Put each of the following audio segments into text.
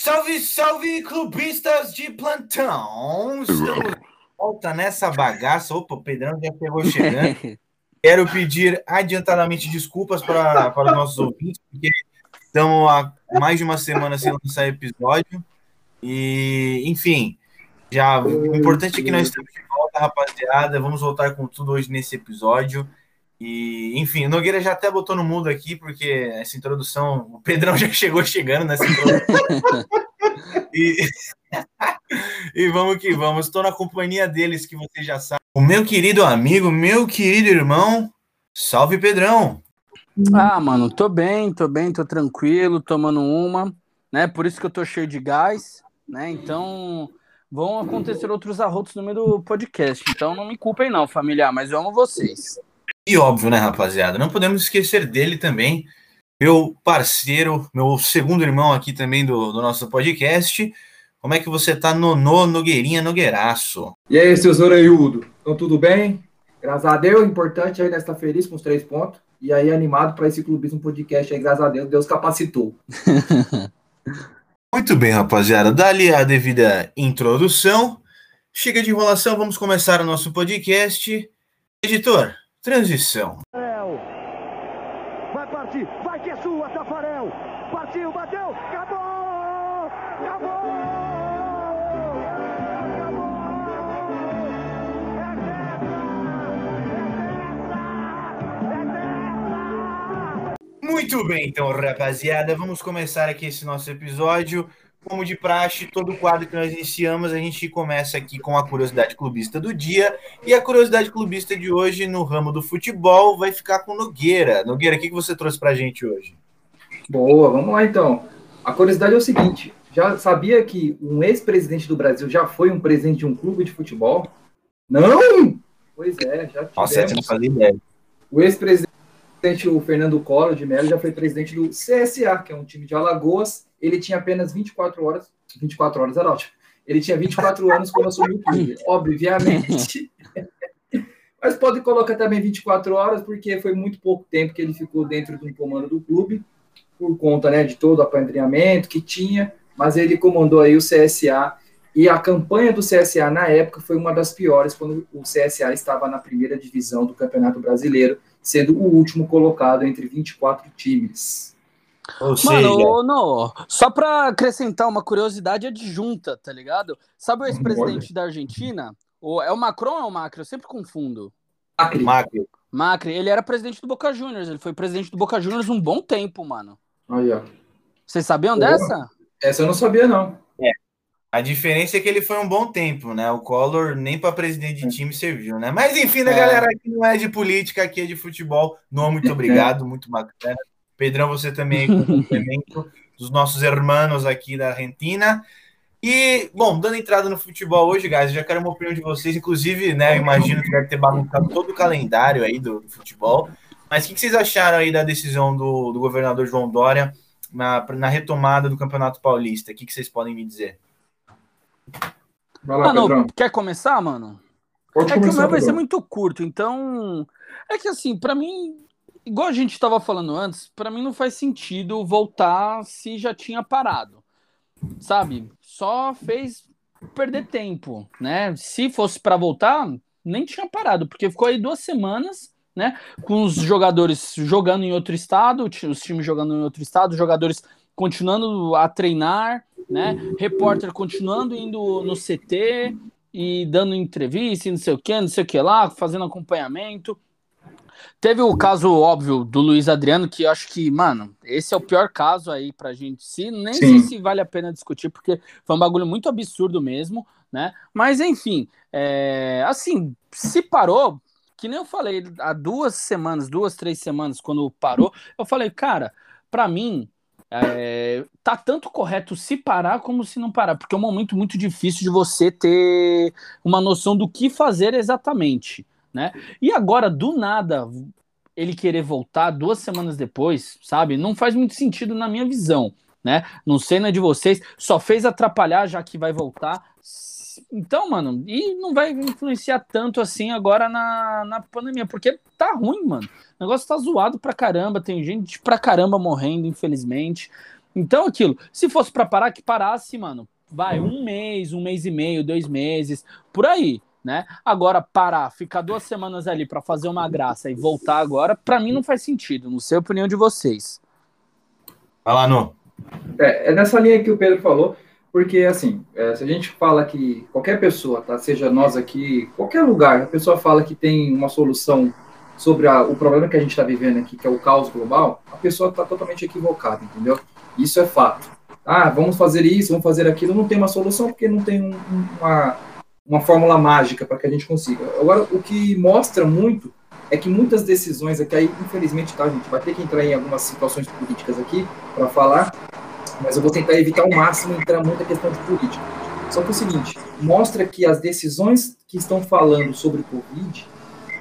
Salve, salve, clubistas de plantão! Estamos de volta nessa bagaça. Opa, o Pedrão já chegou chegando. Quero pedir adiantadamente desculpas para, para os nossos ouvintes, porque estamos há mais de uma semana sem lançar episódio. E, enfim, já o importante é que nós estamos de volta, rapaziada. Vamos voltar com tudo hoje nesse episódio. E, enfim, o Nogueira já até botou no mudo aqui, porque essa introdução, o Pedrão já chegou chegando nessa introdução. e, e vamos que vamos. Estou na companhia deles, que você já sabe. O meu querido amigo, meu querido irmão, salve Pedrão. Ah, mano, tô bem, tô bem, tô tranquilo, tomando uma, né? Por isso que eu tô cheio de gás, né? Então, vão acontecer outros arrotos no meio do podcast. Então, não me culpem não, familiar, mas eu amo vocês. E óbvio, né, rapaziada? Não podemos esquecer dele também, meu parceiro, meu segundo irmão aqui também do, do nosso podcast. Como é que você tá, Nonô Nogueirinha Nogueiraço? E aí, seus orelhudo? Então, tudo bem? Graças a Deus, importante aí nesta feliz com os três pontos. E aí, animado para esse clubismo podcast aí, graças a Deus, Deus capacitou. Muito bem, rapaziada. Dali a devida introdução. Chega de enrolação, vamos começar o nosso podcast. Editor, Transição. Vai partir, vai que é sua, Tafarel. Partiu, bateu, acabou! Acabou! Muito bem, então, rapaziada, vamos começar aqui esse nosso episódio. Como de praxe, todo quadro que nós iniciamos, a gente começa aqui com a curiosidade clubista do dia. E a curiosidade clubista de hoje, no ramo do futebol, vai ficar com Nogueira. Nogueira, o que você trouxe pra gente hoje? Boa, vamos lá então. A curiosidade é o seguinte: já sabia que um ex-presidente do Brasil já foi um presidente de um clube de futebol? Não! Pois é, já tivemos. Nossa, essa não ideia. O ex-presidente, o Fernando Collor de Mello, já foi presidente do CSA, que é um time de Alagoas. Ele tinha apenas 24 horas. 24 horas era ótimo. Ele tinha 24 anos quando assumiu o clube, obviamente. Mas pode colocar também 24 horas, porque foi muito pouco tempo que ele ficou dentro do comando do clube, por conta né, de todo o apadrinhamento que tinha. Mas ele comandou aí o CSA. E a campanha do CSA na época foi uma das piores, quando o CSA estava na primeira divisão do Campeonato Brasileiro, sendo o último colocado entre 24 times. Ou Mano, seja... não, só pra acrescentar uma curiosidade adjunta, tá ligado? Sabe o ex-presidente da Argentina? O, é o Macron ou é o Macri? Eu sempre confundo. Macri. Macri. Macri, ele era presidente do Boca Juniors, ele foi presidente do Boca Juniors um bom tempo, mano. Aí, ó. Vocês sabiam dessa? Essa eu não sabia, não. É. A diferença é que ele foi um bom tempo, né? O Collor nem para presidente de time serviu, né? Mas enfim, né, é. galera? Aqui não é de política, aqui é de futebol. Não, muito obrigado, muito bacana. Pedrão, você também com complemento dos nossos irmãos aqui da Argentina. E, bom, dando entrada no futebol hoje, guys, eu já quero uma opinião de vocês. Inclusive, né, eu imagino que deve ter bagunçado todo o calendário aí do, do futebol. Mas o que, que, vocês acharam aí da decisão do, do governador João Dória na, na, retomada do Campeonato Paulista? O que, que vocês podem me dizer? Vai lá, mano, quer começar, mano? Pode é começar, que o meu vai ser muito curto, então. É que assim, para mim, igual a gente estava falando antes, para mim não faz sentido voltar se já tinha parado. Sabe? Só fez perder tempo, né? Se fosse para voltar, nem tinha parado, porque ficou aí duas semanas, né? Com os jogadores jogando em outro estado, os times jogando em outro estado, os jogadores continuando a treinar, né? Repórter continuando indo no CT e dando entrevista, e não sei o que, não sei o que lá, fazendo acompanhamento. Teve o caso óbvio do Luiz Adriano, que eu acho que, mano, esse é o pior caso aí pra gente. Se, nem Sim. sei se vale a pena discutir, porque foi um bagulho muito absurdo mesmo, né? Mas enfim, é, assim, se parou, que nem eu falei, há duas semanas, duas, três semanas, quando parou, eu falei, cara, pra mim, é, tá tanto correto se parar como se não parar, porque é um momento muito difícil de você ter uma noção do que fazer exatamente né? E agora, do nada, ele querer voltar duas semanas depois, sabe? Não faz muito sentido na minha visão, né? Não sei na de vocês, só fez atrapalhar já que vai voltar. Então, mano, e não vai influenciar tanto assim agora na, na pandemia, porque tá ruim, mano. O negócio tá zoado pra caramba, tem gente pra caramba morrendo, infelizmente. Então, aquilo, se fosse para parar, que parasse, mano, vai um mês, um mês e meio, dois meses, por aí, né? Agora, parar, ficar duas semanas ali para fazer uma graça e voltar agora, para mim não faz sentido, não sei a opinião de vocês. Vai lá, no. É, é nessa linha que o Pedro falou, porque, assim, é, se a gente fala que qualquer pessoa, tá, seja nós aqui, qualquer lugar, a pessoa fala que tem uma solução sobre a, o problema que a gente está vivendo aqui, que é o caos global, a pessoa está totalmente equivocada, entendeu? Isso é fato. Ah, vamos fazer isso, vamos fazer aquilo, não tem uma solução porque não tem um, uma, uma fórmula mágica para que a gente consiga. Agora, o que mostra muito é que muitas decisões aqui, aí, infelizmente, tá, gente, vai ter que entrar em algumas situações políticas aqui para falar, mas eu vou tentar evitar ao máximo entrar muita questão de política. Só que é o seguinte, mostra que as decisões que estão falando sobre Covid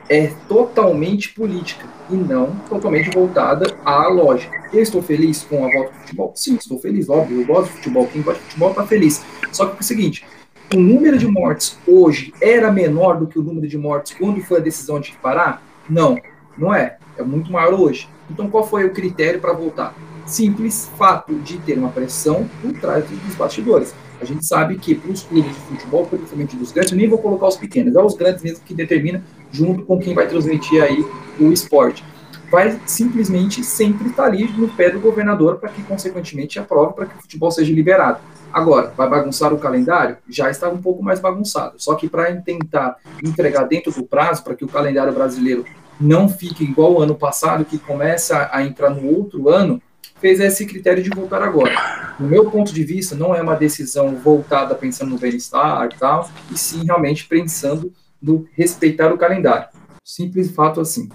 é totalmente política e não totalmente voltada à lógica. Eu estou feliz com a volta do futebol? Sim, estou feliz, óbvio, eu gosto de futebol, quem gosta de futebol está feliz. Só que é o seguinte, o número de mortes hoje era menor do que o número de mortes quando foi a decisão de parar? Não, não é. É muito maior hoje. Então qual foi o critério para voltar? Simples fato de ter uma pressão por trás dos bastidores. A gente sabe que para os clubes de futebol, principalmente dos grandes, eu nem vou colocar os pequenos, é os grandes mesmo que determina junto com quem vai transmitir aí o esporte. Vai simplesmente sempre estar ali no pé do governador para que, consequentemente, aprove para que o futebol seja liberado. Agora, vai bagunçar o calendário? Já está um pouco mais bagunçado. Só que para tentar entregar dentro do prazo, para que o calendário brasileiro não fique igual o ano passado, que começa a entrar no outro ano, fez esse critério de voltar agora. No meu ponto de vista, não é uma decisão voltada pensando no bem-estar e tal, e sim realmente pensando no respeitar o calendário. Simples fato assim.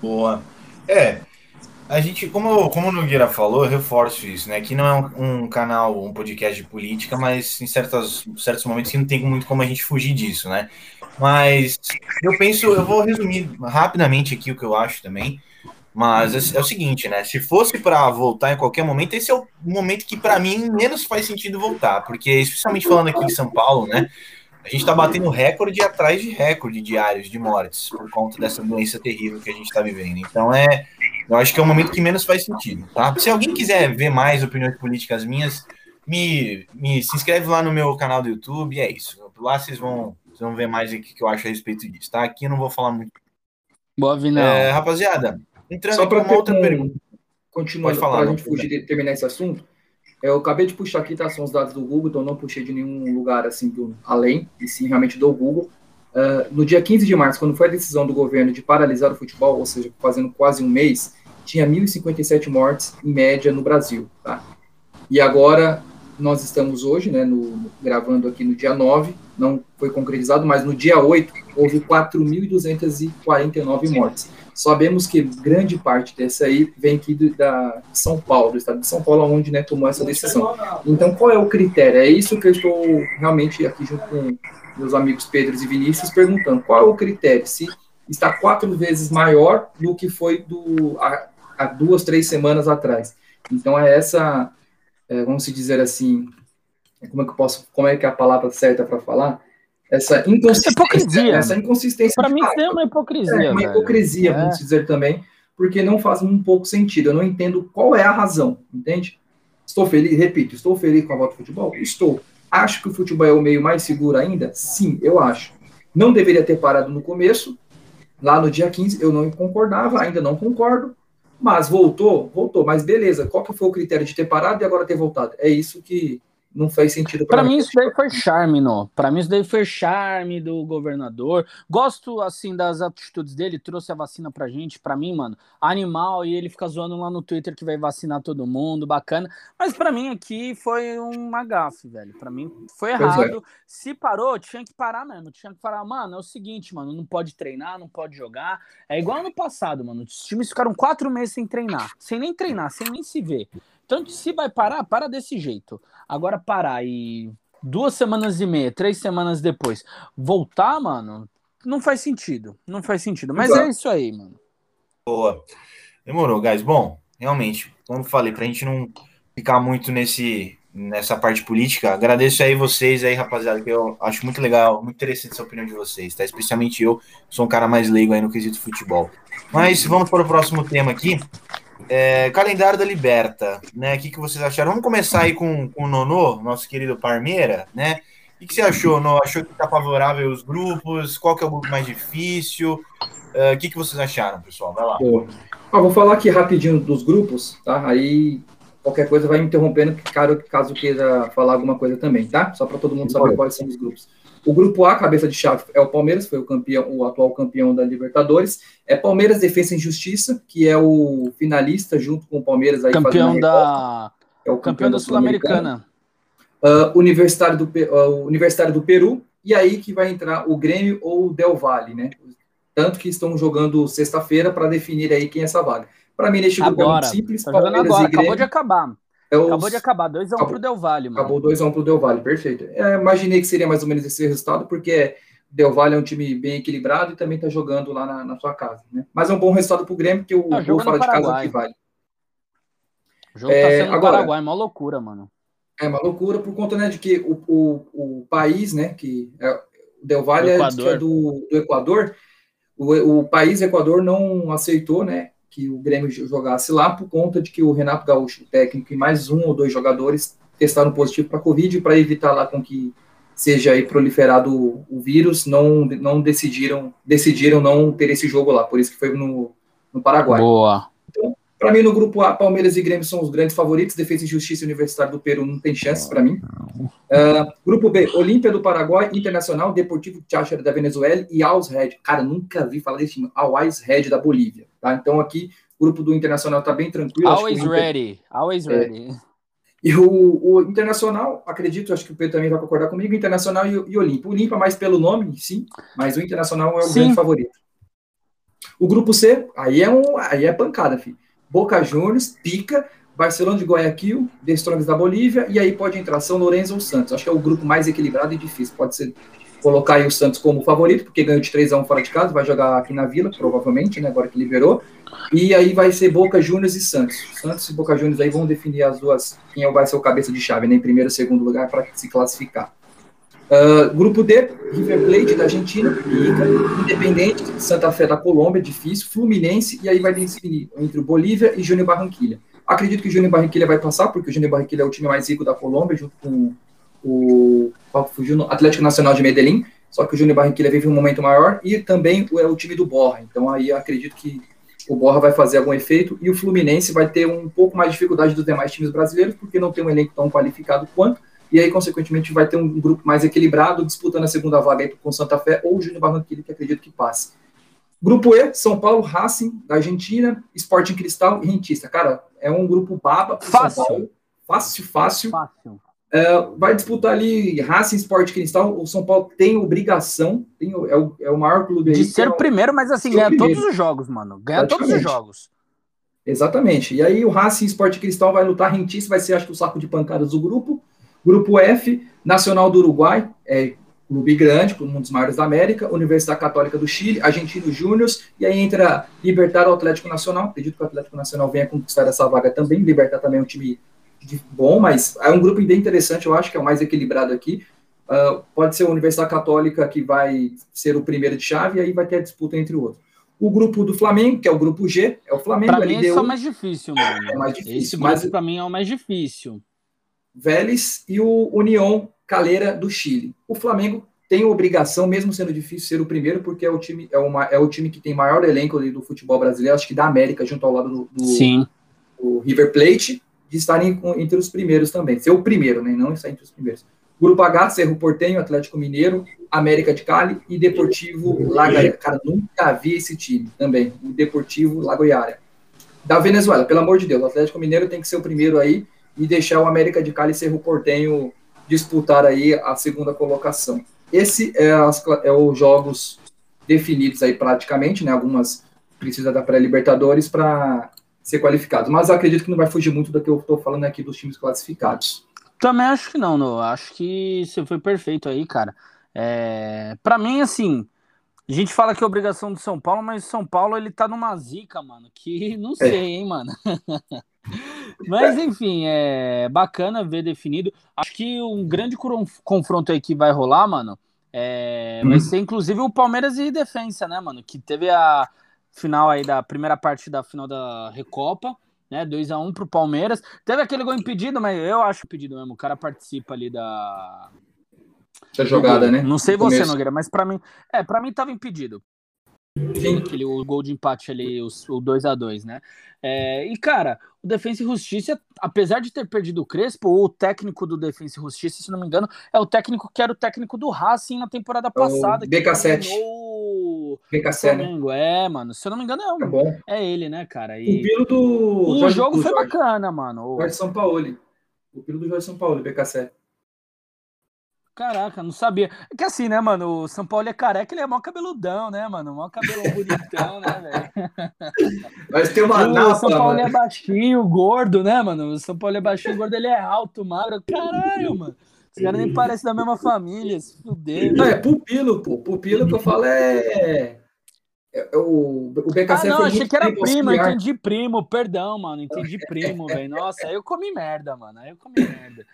Boa. É, a gente, como, como o Nogueira falou, eu reforço isso, né? Aqui não é um, um, canal, um podcast de política, mas em certos, certos momentos que não tem muito como a gente fugir disso, né? Mas eu penso, eu vou resumir rapidamente aqui o que eu acho também. Mas é, é o seguinte, né? Se fosse para voltar em qualquer momento, esse é o momento que para mim menos faz sentido voltar, porque especialmente falando aqui em São Paulo, né? A gente está batendo recorde atrás de recorde diários de mortes por conta dessa doença terrível que a gente está vivendo. Então é, eu acho que é o momento que menos faz sentido, tá? Se alguém quiser ver mais opiniões políticas minhas, me, me se inscreve lá no meu canal do YouTube, e é isso. Lá vocês vão, vocês vão ver mais o que eu acho a respeito disso, tá? Aqui eu não vou falar muito. Boa, Vinão. É, rapaziada, Entrando Só para uma outra um... pergunta. Continuando, para a gente fugir de terminar esse assunto, eu acabei de puxar aqui, tá? São os dados do Google, então não puxei de nenhum lugar assim do além, e sim realmente do Google. Uh, no dia 15 de março, quando foi a decisão do governo de paralisar o futebol, ou seja, fazendo quase um mês, tinha 1.057 mortes em média no Brasil, tá? E agora nós estamos hoje, né, no, gravando aqui no dia 9, não foi concretizado, mas no dia 8 houve 4.249 mortes. Sabemos que grande parte dessa aí vem aqui do, da São Paulo, do estado de São Paulo, onde né, tomou essa decisão. Então, qual é o critério? É isso que eu estou realmente aqui junto com meus amigos Pedro e Vinícius perguntando. Qual é o critério? Se está quatro vezes maior do que foi do, há, há duas, três semanas atrás. Então, é essa, é, vamos dizer assim, como é que eu posso, como é que é a palavra certa para falar? essa inconsistência. Hipocrisia. Essa inconsistência. Para mim, isso é uma hipocrisia. É uma hipocrisia, velho. vamos é. dizer também, porque não faz um pouco sentido. Eu não entendo qual é a razão, entende? Estou feliz, repito, estou feliz com a volta do futebol? Estou. Acho que o futebol é o meio mais seguro ainda? Sim, eu acho. Não deveria ter parado no começo, lá no dia 15, eu não concordava, ainda não concordo, mas voltou, voltou. Mas beleza, qual que foi o critério de ter parado e agora ter voltado? É isso que não faz sentido para mim. isso daí foi charme, não. Para mim isso daí foi charme do governador. Gosto assim das atitudes dele, trouxe a vacina pra gente, para mim, mano, animal e ele fica zoando lá no Twitter que vai vacinar todo mundo, bacana. Mas para mim aqui foi uma gafe, velho. Para mim foi é. errado. É. Se parou, tinha que parar mesmo. Tinha que parar, mano, é o seguinte, mano, não pode treinar, não pode jogar. É igual ano passado, mano. Os times ficaram quatro meses sem treinar, sem nem treinar, sem nem se ver. Tanto se vai parar, para desse jeito. Agora parar e duas semanas e meia, três semanas depois, voltar, mano, não faz sentido. Não faz sentido. Mas Exato. é isso aí, mano. Boa. Demorou, guys. Bom, realmente, como falei, pra gente não ficar muito nesse nessa parte política, agradeço aí vocês aí, rapaziada, que eu acho muito legal, muito interessante essa opinião de vocês, tá? Especialmente eu, sou um cara mais leigo aí no quesito futebol. Mas vamos para o próximo tema aqui. É, calendário da Liberta, né? O que, que vocês acharam? Vamos começar aí com, com o Nonô, nosso querido Parmeira, né? O que, você achou, Nô? Achou que tá favorável os grupos? Qual que é o grupo mais difícil? Uh, o que, que vocês acharam, pessoal? Vai lá. Ah, vou falar aqui rapidinho dos grupos, tá? Aí qualquer coisa vai me interrompendo, caso, caso queira falar alguma coisa também, tá? Só para todo mundo saber quais são os grupos. O grupo A, cabeça de chave, é o Palmeiras, foi o campeão, o atual campeão da Libertadores. É Palmeiras, Defesa e Justiça, que é o finalista junto com o Palmeiras aí campeão da é o campeão, campeão da Sul-Americana. Uh, Universitário, do, uh, Universitário do Peru, e aí que vai entrar o Grêmio ou o Del Valle, né? Tanto que estão jogando sexta-feira para definir aí quem é essa vaga. Para mim, neste grupo agora, é muito simples. Tá agora, acabou de acabar. É os... Acabou de acabar, 2x1 um pro Del Valle, mano. Acabou 2x1 um pro Del Valle, perfeito. É, imaginei que seria mais ou menos esse resultado, porque Del Valle é um time bem equilibrado e também tá jogando lá na, na sua casa, né? Mas é um bom resultado pro Grêmio, porque o tá gol fora de casa é que vale. O jogo tá é, tá sendo agora, Paraguai, é uma loucura, mano. É uma loucura por conta, né, de que o, o, o país, né, que é, o Del Valle é, é, do, do Equador, o, o país Equador não aceitou, né, que o Grêmio jogasse lá por conta de que o Renato Gaúcho, o técnico, e mais um ou dois jogadores testaram positivo para Covid para evitar lá com que seja aí proliferado o, o, vírus, não, não decidiram decidiram não ter esse jogo lá, por isso que foi no, no Paraguai. Boa. Então, para mim, no grupo A, Palmeiras e Grêmio são os grandes favoritos. Defesa e Justiça Universitário do Peru não tem chances para mim. Uh, grupo B, Olímpia do Paraguai, Internacional, Deportivo Cháchara da Venezuela e Always Red. Cara, nunca vi falar desse time. Always Red da Bolívia. Tá? Então aqui, o grupo do Internacional está bem tranquilo. Always Inter... ready. Always é. ready. E o, o, Internacional, acredito, acho que o Pedro também vai concordar comigo, Internacional e, e Olímpia. O Olímpia mais pelo nome, sim, mas o Internacional é o sim. grande favorito. O grupo C, aí é, um, aí é pancada, filho. Boca Juniors, Pica, Barcelona de Guayaquil, The Strongs da Bolívia, e aí pode entrar São Lourenço ou Santos. Acho que é o grupo mais equilibrado e difícil. Pode ser colocar aí o Santos como favorito, porque ganhou de 3 a 1 fora de casa, vai jogar aqui na Vila, provavelmente, né, agora que liberou. E aí vai ser Boca Juniors e Santos. Santos e Boca Juniors aí vão definir as duas, quem vai ser o cabeça de chave, né, em primeiro e segundo lugar para se classificar. Uh, grupo D, River Plate da Argentina, Ica, Independente, Santa Fé da Colômbia, difícil, Fluminense, e aí vai definir entre o Bolívia e Júnior Barranquilha. Acredito que o Júnior Barranquilha vai passar, porque o Júnior Barranquilha é o time mais rico da Colômbia, junto com o, Atlético Nacional de Medellín, só que o Júnior Barranquilha vive um momento maior, e também é o time do Borra. Então aí acredito que o Borra vai fazer algum efeito, e o Fluminense vai ter um pouco mais de dificuldade dos demais times brasileiros, porque não tem um elenco tão qualificado quanto, e aí, consequentemente, vai ter um grupo mais equilibrado, disputando a segunda vaga aí com Santa Fé ou o Júnior Barranquilla, que acredito que passe. Grupo E, São Paulo, Racing, da Argentina, Sporting Cristal e Rentista. Cara, é um grupo baba fácil. São Paulo. Fácil, fácil. Fácil. É, vai disputar ali Racing, Sport Cristal. O São Paulo tem obrigação, tem, é, o, é o maior clube aí. De ser é o primeiro, mas assim, ganha primeiro. todos os jogos, mano. Ganha todos os jogos. Exatamente. E aí o Racing Sport Cristal vai lutar, Rentista vai ser, acho que, o saco de pancadas do grupo. Grupo F, Nacional do Uruguai, é, clube grande, um dos maiores da América, Universidade Católica do Chile, Argentino Júnior, e aí entra Libertar o Atlético Nacional. Acredito que o Atlético Nacional venha conquistar essa vaga também. Libertar também é um time bom, mas é um grupo bem interessante, eu acho que é o mais equilibrado aqui. Uh, pode ser a Universidade Católica que vai ser o primeiro de chave, e aí vai ter a disputa entre outros. O grupo do Flamengo, que é o grupo G, é o Flamengo. Para mim, esse é o mais difícil, mano. É mais difícil. Esse mas... para mim é o mais difícil. Vélez e o União Calera do Chile. O Flamengo tem obrigação, mesmo sendo difícil, ser o primeiro, porque é o time, é uma, é o time que tem maior elenco do futebol brasileiro, acho que da América, junto ao lado do, do, do River Plate, de estarem entre os primeiros também. Ser o primeiro, né? Não estar entre os primeiros. Grupo H, Cerro Portenho, Atlético Mineiro, América de Cali e Deportivo Lagoiara. Cara, nunca vi esse time também. O Deportivo Lagoiara. Da Venezuela, pelo amor de Deus, o Atlético Mineiro tem que ser o primeiro aí e deixar o América de Cali e Cerro Portenho disputar aí a segunda colocação. Esse é, as, é os jogos definidos aí praticamente, né? Algumas precisa da pré-libertadores para ser qualificados, mas acredito que não vai fugir muito do que eu estou falando aqui dos times classificados. Também acho que não, não. Acho que você foi perfeito aí, cara. É... Para mim, assim, a gente fala que é obrigação do São Paulo, mas São Paulo ele tá numa zica, mano, que não sei, é. hein, mano. Mas enfim, é bacana ver definido. Acho que um grande confronto aí que vai rolar, mano, é, vai uhum. ser inclusive o Palmeiras e Defensa, né, mano? Que teve a final aí da primeira parte da final da Recopa. né? 2 a 1 pro Palmeiras. Teve aquele gol impedido, mas eu acho impedido mesmo. O cara participa ali da da jogada, né? Não sei você, Nogueira, mas para mim, é, para mim tava impedido. Sim. Aquele o gol de empate ali, o, o 2 a 2 né? É, e, cara, o Defensa e Justiça, apesar de ter perdido o Crespo, o técnico do Defensa e Justiça, se não me engano, é o técnico que era o técnico do Racing na temporada passada. O BK7. BK7, né? É, mano, se eu não me engano, é, um, é, é ele, né, cara? E... O pilo do. O Jorge, jogo foi Jorge. bacana, mano. O Jorge São Paulo. O pilo do Jorge São Paulo, BK7. Caraca, não sabia. É que assim, né, mano? O São Paulo é careca, ele é mó cabeludão, né, mano? Mó cabelão bonitão, né, velho? Mas tem uma O São Paulo mano. é baixinho, gordo, né, mano? O São Paulo é baixinho, gordo, ele é alto, magro. Caralho, mano. Esse cara nem parece da mesma família, se fuder. Não, é pupilo, pô. Pupilo que eu falo é. é o, o BKC ah, não, achei que era primo, auxiliar. entendi primo, perdão, mano, entendi primo, velho. Nossa, aí eu comi merda, mano, aí eu comi merda.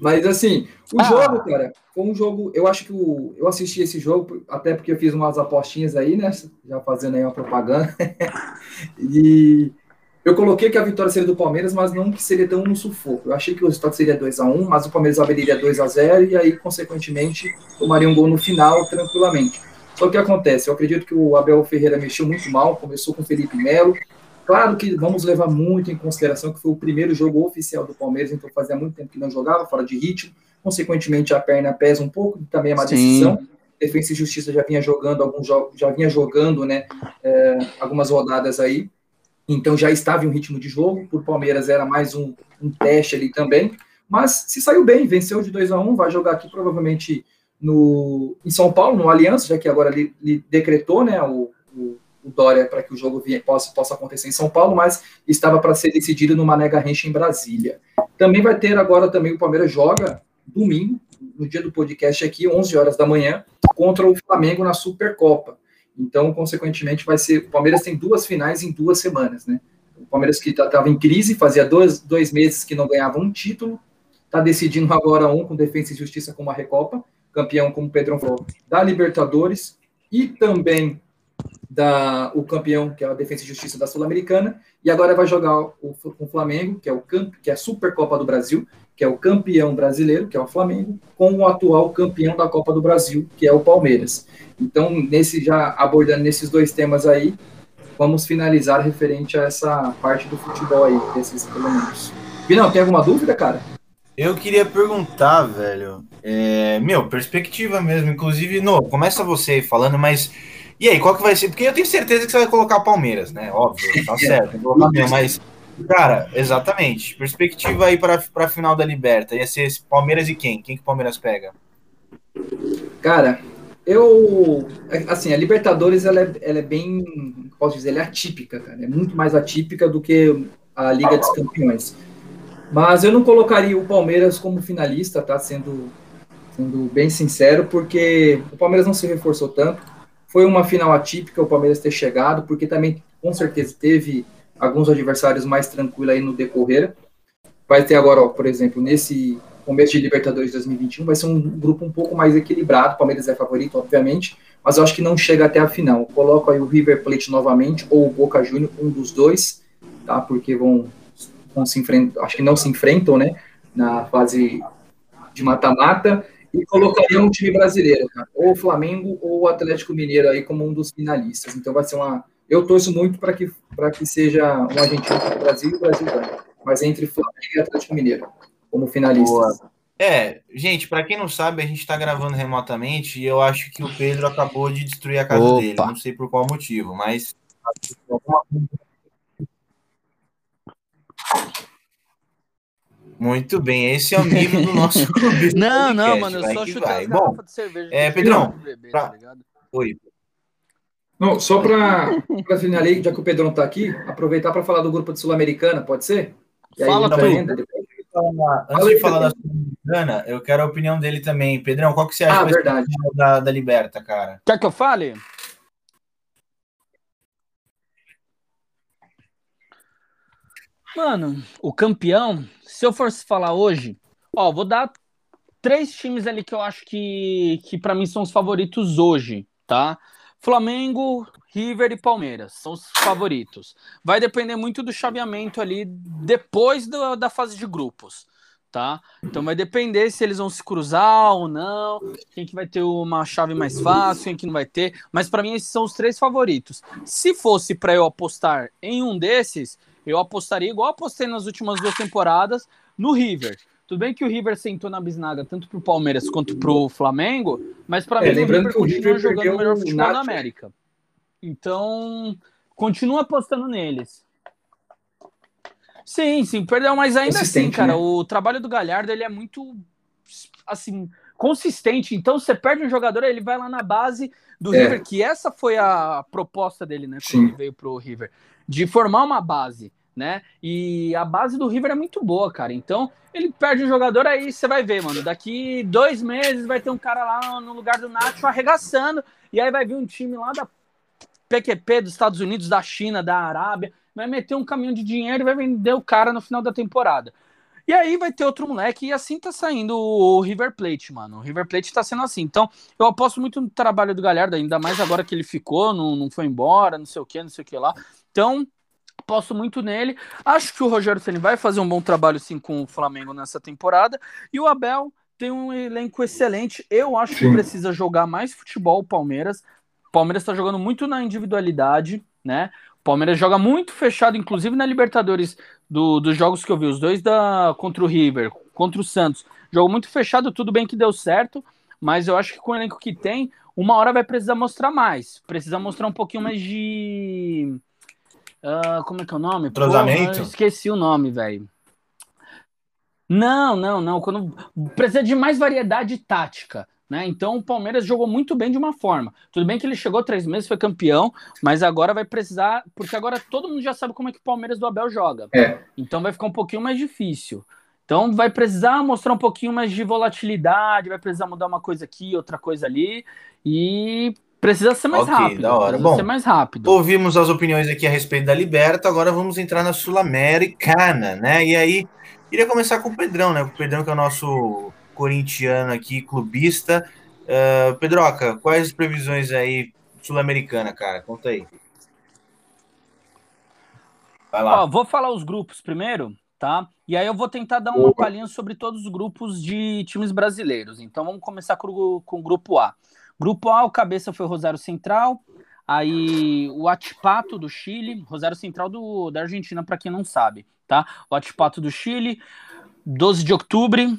Mas assim, o ah. jogo, cara, foi um jogo. Eu acho que o, eu assisti esse jogo, até porque eu fiz umas apostinhas aí, né? Já fazendo aí uma propaganda. e eu coloquei que a vitória seria do Palmeiras, mas não que seria tão no sufoco. Eu achei que o resultado seria 2x1, mas o Palmeiras abriria 2x0 e aí, consequentemente, tomaria um gol no final tranquilamente. Só que acontece? Eu acredito que o Abel Ferreira mexeu muito mal, começou com o Felipe Melo, Claro que vamos levar muito em consideração que foi o primeiro jogo oficial do Palmeiras, então fazia muito tempo que não jogava, fora de ritmo. Consequentemente, a perna pesa um pouco, também é uma Sim. decisão. Defesa e Justiça já vinha jogando alguns jogos, já vinha jogando, né, é, algumas rodadas aí. Então já estava em um ritmo de jogo. Por Palmeiras era mais um, um teste ali também. Mas se saiu bem, venceu de 2 a 1 um, vai jogar aqui provavelmente no, em São Paulo, no Aliança, já que agora ele, ele decretou né, o, o o Dória para que o jogo possa, possa acontecer em São Paulo, mas estava para ser decidido no Mané Garrincha em Brasília. Também vai ter agora também o Palmeiras joga domingo, no dia do podcast aqui, 11 horas da manhã, contra o Flamengo na Supercopa. Então, consequentemente, vai ser. O Palmeiras tem duas finais em duas semanas, né? O Palmeiras que estava tá, em crise, fazia dois, dois meses que não ganhava um título, está decidindo agora um com Defesa e Justiça com uma Recopa, campeão, como o Pedrão falou, da Libertadores e também da, o campeão, que é a Defesa e Justiça da Sul-Americana, e agora vai jogar o, o Flamengo, que é, o camp, que é a Supercopa do Brasil, que é o campeão brasileiro, que é o Flamengo, com o atual campeão da Copa do Brasil, que é o Palmeiras. Então, nesse já abordando nesses dois temas aí, vamos finalizar referente a essa parte do futebol aí, desses elementos. Vinão, tem alguma dúvida, cara? Eu queria perguntar, velho, é, meu, perspectiva mesmo, inclusive, no, começa você aí falando, mas e aí, qual que vai ser? Porque eu tenho certeza que você vai colocar Palmeiras, né? Óbvio, tá certo. mas, cara, exatamente. Perspectiva aí para a final da Liberta. Ia ser Palmeiras e quem? Quem que o Palmeiras pega? Cara, eu. Assim, a Libertadores ela é, ela é bem. Posso dizer, ela é atípica, cara. É muito mais atípica do que a Liga dos Campeões. Mas eu não colocaria o Palmeiras como finalista, tá? Sendo, sendo bem sincero, porque o Palmeiras não se reforçou tanto. Foi uma final atípica o Palmeiras ter chegado, porque também, com certeza, teve alguns adversários mais tranquilos aí no decorrer. Vai ter agora, ó, por exemplo, nesse começo de Libertadores 2021, vai ser um grupo um pouco mais equilibrado. O Palmeiras é favorito, obviamente, mas eu acho que não chega até a final. Coloco aí o River Plate novamente, ou o Boca Juniors, um dos dois, tá? Porque vão, vão se enfrentar, acho que não se enfrentam, né? Na fase de mata-mata e colocaria um time brasileiro, cara. ou o Flamengo ou o Atlético Mineiro aí como um dos finalistas. Então vai ser uma. Eu torço muito para que, que seja um argentino para o Brasil e o Brasil ganhe. Mas entre Flamengo e Atlético Mineiro como finalistas. Boa. É, gente, para quem não sabe, a gente está gravando remotamente e eu acho que o Pedro acabou de destruir a casa Opa. dele. Não sei por qual motivo, mas muito bem, esse é o nível do nosso clube. não, não, mano, eu só chutei garrafa de cerveja. É, Pedrão, beber, pra... tá Oi. Não, só para finalizar, já que o Pedrão está aqui, aproveitar para falar do grupo de Sul-Americana, pode ser? E Fala, Pedro. Antes de falar da Sul-Americana, eu quero a opinião dele também. Pedrão, qual que você acha ah, verdade. Da, da Liberta, cara? Quer que eu fale? Mano, o campeão se eu fosse falar hoje, ó, vou dar três times ali que eu acho que, que para mim são os favoritos hoje, tá? Flamengo, River e Palmeiras são os favoritos. Vai depender muito do chaveamento ali depois do, da fase de grupos, tá? Então vai depender se eles vão se cruzar ou não, quem que vai ter uma chave mais fácil, quem que não vai ter. Mas para mim esses são os três favoritos. Se fosse para eu apostar em um desses, eu apostaria igual apostei nas últimas duas temporadas no River. Tudo bem que o River sentou na bisnaga tanto pro Palmeiras quanto pro Flamengo, mas para é, mim o River continua jogando o melhor futebol da América. Então, continua apostando neles. Sim, sim, perdeu, mas ainda assim, cara, né? o trabalho do Galhardo ele é muito assim consistente. Então, você perde um jogador, ele vai lá na base do é. River, que essa foi a proposta dele, né, quando sim. ele veio pro River, de formar uma base né? E a base do River é muito boa, cara. Então, ele perde um jogador aí, você vai ver, mano. Daqui dois meses vai ter um cara lá no lugar do Nacho arregaçando, e aí vai vir um time lá da PQP dos Estados Unidos, da China, da Arábia, vai meter um caminhão de dinheiro e vai vender o cara no final da temporada. E aí vai ter outro moleque, e assim tá saindo o River Plate, mano. O River Plate tá sendo assim. Então, eu aposto muito no trabalho do Galhardo, ainda mais agora que ele ficou, não, não foi embora, não sei o que, não sei o que lá. Então, Posso muito nele. Acho que o Rogério Ceni vai fazer um bom trabalho sim com o Flamengo nessa temporada. E o Abel tem um elenco excelente. Eu acho sim. que precisa jogar mais futebol o Palmeiras. O Palmeiras está jogando muito na individualidade, né? O Palmeiras joga muito fechado, inclusive na Libertadores, do, dos jogos que eu vi, os dois da contra o River, contra o Santos. Jogo muito fechado, tudo bem que deu certo, mas eu acho que com o elenco que tem, uma hora vai precisar mostrar mais. Precisa mostrar um pouquinho mais de Uh, como é que é o nome? Entrosamento? esqueci o nome, velho. Não, não, não. Quando precisa de mais variedade tática. Né? Então o Palmeiras jogou muito bem de uma forma. Tudo bem que ele chegou três meses, foi campeão, mas agora vai precisar, porque agora todo mundo já sabe como é que o Palmeiras do Abel joga. É. Então vai ficar um pouquinho mais difícil. Então vai precisar mostrar um pouquinho mais de volatilidade, vai precisar mudar uma coisa aqui, outra coisa ali, e Precisa ser mais okay, rápido. Da hora. Bom, ser mais rápido. Ouvimos as opiniões aqui a respeito da Liberta, agora vamos entrar na Sul-Americana, né? E aí, queria começar com o Pedrão, né? O Pedrão que é o nosso corintiano aqui, clubista. Uh, Pedroca, quais as previsões aí Sul-Americana, cara? Conta aí. Vai lá. Ó, vou falar os grupos primeiro, tá? E aí eu vou tentar dar uma palhinha sobre todos os grupos de times brasileiros. Então vamos começar com, com o grupo A. Grupo A, o cabeça foi o Rosário Central, aí o Atipato do Chile, Rosário Central do, da Argentina, para quem não sabe, tá? O Atipato do Chile, 12 de outubro,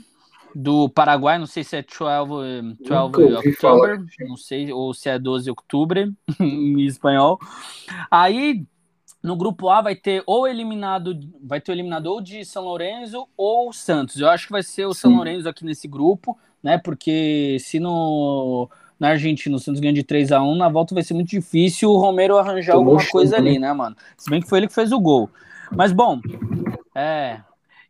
do Paraguai, não sei se é 12, 12 October, não sei, ou se é 12 de outubro em espanhol. Aí no grupo A vai ter ou eliminado, vai ter o eliminado ou de São Lourenço ou Santos. Eu acho que vai ser o Sim. São Lourenço aqui nesse grupo, né? Porque se no na Argentina, o Santos ganha de 3 a 1 na volta vai ser muito difícil o Romero arranjar Tomou alguma coisa ali, né, mano? Se bem que foi ele que fez o gol. Mas bom, é.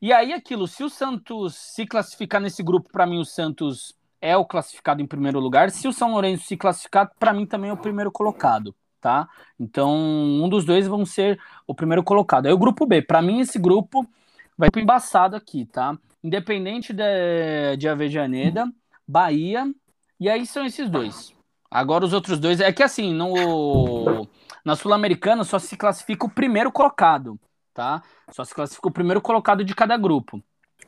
E aí aquilo, se o Santos se classificar nesse grupo, para mim o Santos é o classificado em primeiro lugar. Se o São Lourenço se classificar, para mim também é o primeiro colocado, tá? Então, um dos dois vão ser o primeiro colocado. Aí o grupo B, para mim esse grupo vai pro embaçado aqui, tá? Independente de, de Avejaneda, Bahia e aí são esses dois. Agora os outros dois. É que assim, no, na Sul-Americana só se classifica o primeiro colocado, tá? Só se classifica o primeiro colocado de cada grupo.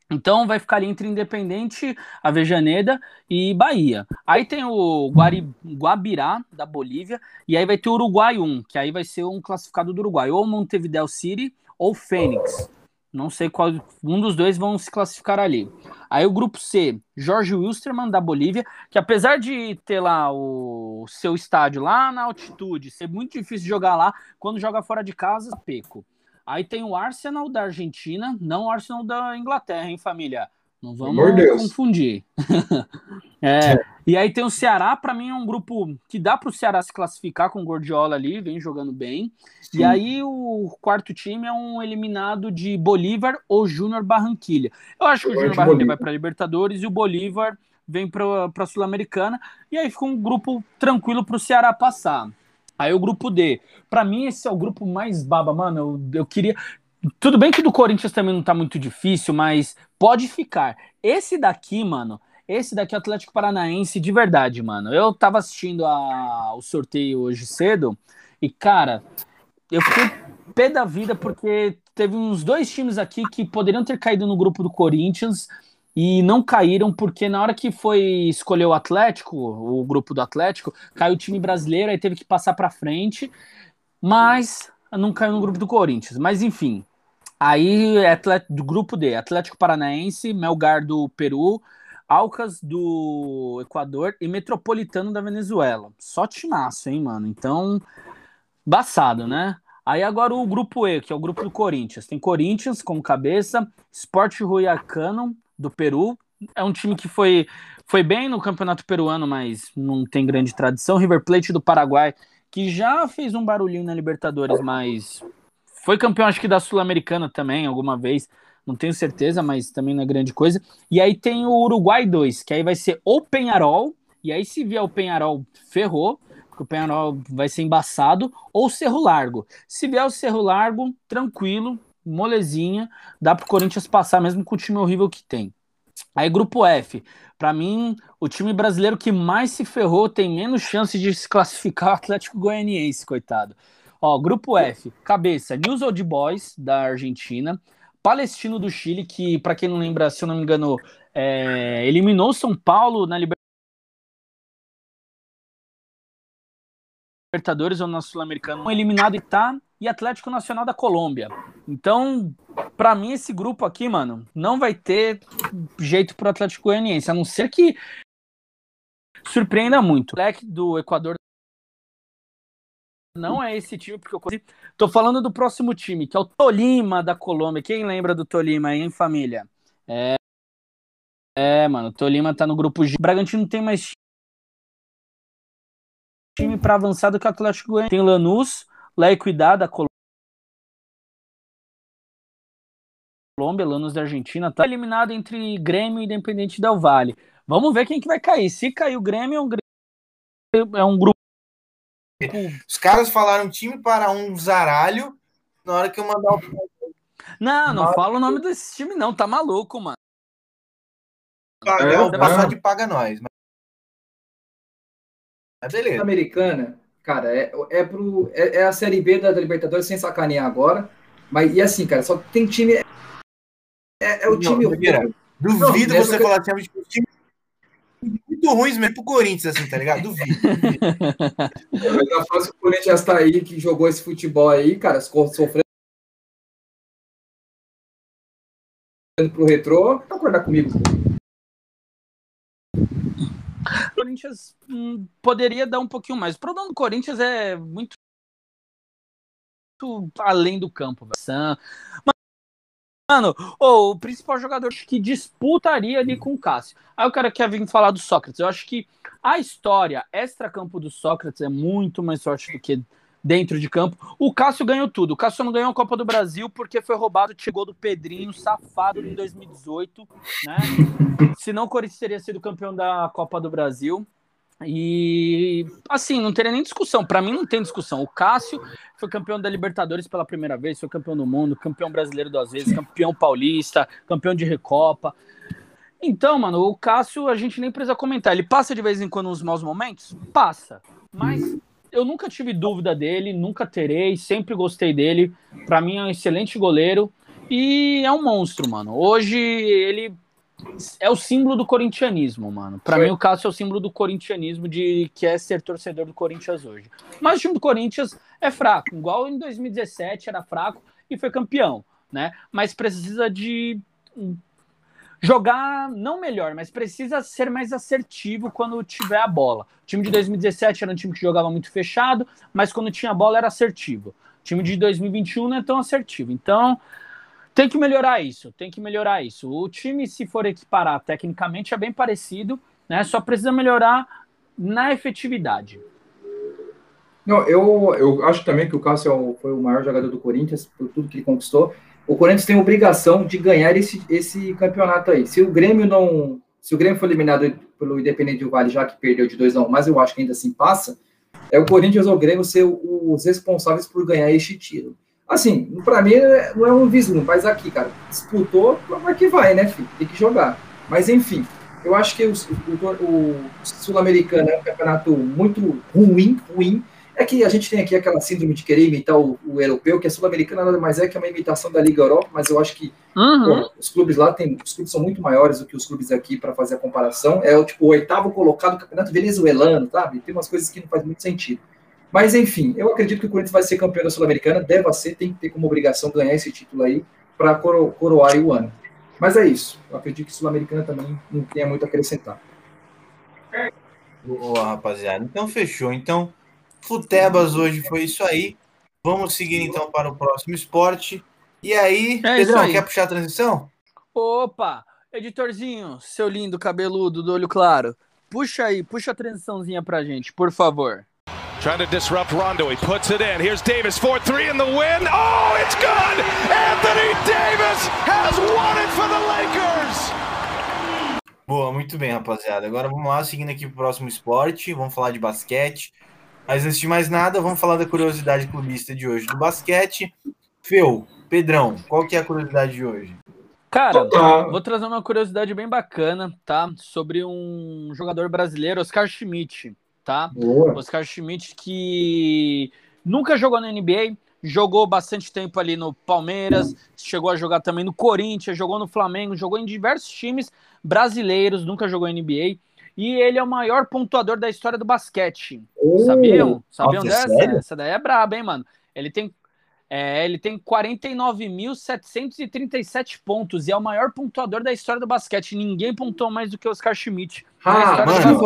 Então vai ficar ali entre Independente, Avejaneda e Bahia. Aí tem o Guari, Guabirá, da Bolívia, e aí vai ter o Uruguai 1, que aí vai ser um classificado do Uruguai, ou Montevideo City ou Fênix. Não sei qual. Um dos dois vão se classificar ali. Aí o grupo C, Jorge Wilstermann, da Bolívia, que apesar de ter lá o seu estádio lá na altitude, ser muito difícil jogar lá, quando joga fora de casa, peco. Aí tem o Arsenal da Argentina, não o Arsenal da Inglaterra, hein, família? Não vamos confundir. é, e aí tem o Ceará, para mim é um grupo que dá para o Ceará se classificar com o Gordiola ali, vem jogando bem. Sim. E aí o quarto time é um eliminado de Bolívar ou Júnior Barranquilha. Eu acho que o Júnior Barranquilha vai para Libertadores e o Bolívar vem para a Sul-Americana. E aí fica um grupo tranquilo para o Ceará passar. Aí o grupo D. Para mim, esse é o grupo mais baba, mano. Eu, eu queria. Tudo bem que do Corinthians também não tá muito difícil, mas pode ficar. Esse daqui, mano, esse daqui é o Atlético Paranaense de verdade, mano. Eu tava assistindo a, o sorteio hoje cedo E, cara, eu fiquei pé da vida porque teve uns dois times aqui que poderiam ter caído no grupo do Corinthians e não caíram porque na hora que foi escolher o Atlético, o grupo do Atlético, caiu o time brasileiro, aí teve que passar para frente, mas não caiu no grupo do Corinthians. Mas enfim, aí é do grupo D, Atlético Paranaense, Melgar do Peru, Alcas do Equador e Metropolitano da Venezuela. Só timaço, hein, mano? Então, baçado, né? Aí agora o grupo E, que é o grupo do Corinthians. Tem Corinthians como cabeça, Sport Ruiacano do Peru. É um time que foi, foi bem no campeonato peruano, mas não tem grande tradição. River Plate do Paraguai, que já fez um barulhinho na Libertadores, mas foi campeão, acho que da Sul-Americana também, alguma vez. Não tenho certeza, mas também não é grande coisa. E aí tem o Uruguai 2, que aí vai ser o Penharol. E aí, se vier o Penharol, ferrou, porque o Penharol vai ser embaçado, ou Cerro Largo. Se vier o Cerro Largo, tranquilo, molezinha, dá pro Corinthians passar mesmo com o time horrível que tem. Aí, grupo F. Para mim, o time brasileiro que mais se ferrou tem menos chance de se classificar o Atlético Goianiense, coitado. Ó, grupo F, cabeça, News Old Boys, da Argentina. Palestino do Chile, que, para quem não lembra, se eu não me engano, é, eliminou São Paulo na Libertadores ou na Sul-Americana, eliminado Itá e Atlético Nacional da Colômbia. Então, para mim, esse grupo aqui, mano, não vai ter jeito pro Atlético Goianiense, a não ser que surpreenda muito. O do Equador não é esse time, porque eu tô falando do próximo time, que é o Tolima da Colômbia. Quem lembra do Tolima aí, hein, família? É, é mano, o Tolima tá no grupo G. O Bragantino tem mais time para avançar do que o Atlético Goianiense. Tem Lanús, La Equidad da Colômbia, Lanús da Argentina, tá eliminado entre Grêmio e Independente Del Vale. Vamos ver quem que vai cair. Se cair o Grêmio, é um, é um grupo os caras falaram time para um zaralho na hora que eu mandar o. Não, não fala o nome desse time, não, tá maluco, mano. é, o passar de paga nós. Mas beleza. Americana, cara, é, é, pro, é, é, a Série B da Libertadores sem sacanear agora. Mas, e assim, cara, só tem time. É, é o time. Não, duvido não, você falar assim, time muito ruins mesmo pro Corinthians, assim, tá ligado? Duvido. Mas a fase que o Corinthians tá aí, que jogou esse futebol aí, cara, sofrendo pro retrô, concordar comigo. O Corinthians hum, poderia dar um pouquinho mais. O problema do Corinthians é muito, muito além do campo. Mas Mano, oh, o principal jogador que disputaria ali com o Cássio. Aí o cara quer vir falar do Sócrates. Eu acho que a história extra-campo do Sócrates é muito mais forte do que dentro de campo. O Cássio ganhou tudo. O Cássio não ganhou a Copa do Brasil porque foi roubado, chegou do Pedrinho, safado em 2018, né? Senão o Corinthians teria sido campeão da Copa do Brasil. E assim, não teria nem discussão. Para mim, não tem discussão. O Cássio foi campeão da Libertadores pela primeira vez, foi campeão do mundo, campeão brasileiro duas vezes, campeão paulista, campeão de Recopa. Então, mano, o Cássio a gente nem precisa comentar. Ele passa de vez em quando uns maus momentos? Passa. Mas eu nunca tive dúvida dele, nunca terei, sempre gostei dele. Para mim é um excelente goleiro e é um monstro, mano. Hoje ele é o símbolo do corintianismo, mano. Para mim, o Cássio é o símbolo do corintianismo de que é ser torcedor do Corinthians hoje. Mas o time do Corinthians é fraco, igual em 2017 era fraco e foi campeão, né? Mas precisa de jogar não melhor, mas precisa ser mais assertivo quando tiver a bola. O time de 2017 era um time que jogava muito fechado, mas quando tinha a bola era assertivo. O time de 2021 não é tão assertivo. Então, tem que melhorar isso, tem que melhorar isso. O time, se for equiparar tecnicamente, é bem parecido, né? Só precisa melhorar na efetividade. Não, eu, eu acho também que o Cássio é foi o maior jogador do Corinthians por tudo que ele conquistou. O Corinthians tem obrigação de ganhar esse, esse campeonato aí. Se o Grêmio não. Se o Grêmio for eliminado pelo Independente do Vale, já que perdeu de 2 a 1 um, mas eu acho que ainda assim passa, é o Corinthians ou o Grêmio ser os responsáveis por ganhar este título. Assim, para mim não é um vislumbre, mas aqui, cara, disputou, vai que vai, né, filho? Tem que jogar. Mas enfim, eu acho que o, o, o Sul-Americano é um campeonato muito ruim, ruim. É que a gente tem aqui aquela síndrome de querer imitar o, o europeu, que a sul-americana nada mais é que uma imitação da Liga Europa, mas eu acho que uhum. pô, os clubes lá tem, os clubes são muito maiores do que os clubes aqui para fazer a comparação. É o tipo o oitavo colocado do campeonato venezuelano, sabe? Tem umas coisas que não faz muito sentido. Mas enfim, eu acredito que o Corinthians vai ser campeão da Sul-Americana, deve ser, tem que ter como obrigação ganhar esse título aí para coro, coroar o ano. Mas é isso. Eu acredito que Sul-Americana também não tenha muito a acrescentar. Boa, rapaziada. Então fechou. Então Futebas hoje foi isso aí. Vamos seguir então para o próximo esporte. E aí, é Pedrão, aí. quer puxar a transição? Opa! Editorzinho, seu lindo cabeludo do olho claro, puxa aí, puxa a transiçãozinha pra gente, por favor. Trying to disrupt Rondo, he puts it in. Here's Davis, 4-3 in the win. Oh, it's good! Anthony Davis has won it for the Lakers! Boa, muito bem, rapaziada. Agora vamos lá, seguindo aqui pro próximo esporte. Vamos falar de basquete. Mas antes de mais nada, vamos falar da curiosidade clubista de hoje do basquete. Feu, Pedrão, qual que é a curiosidade de hoje? Cara, tá. vou trazer uma curiosidade bem bacana, tá? Sobre um jogador brasileiro, Oscar Schmidt, tá? Boa. Oscar Schmidt que nunca jogou na NBA, jogou bastante tempo ali no Palmeiras, chegou a jogar também no Corinthians, jogou no Flamengo, jogou em diversos times brasileiros, nunca jogou NBA e ele é o maior pontuador da história do basquete. Sabiam? Sabiam dessa? Sério? Essa daí é braba, hein, mano? Ele tem, é, ele tem 49.737 pontos e é o maior pontuador da história do basquete. Ninguém pontuou mais do que o Oscar Schmidt. Ah, mano,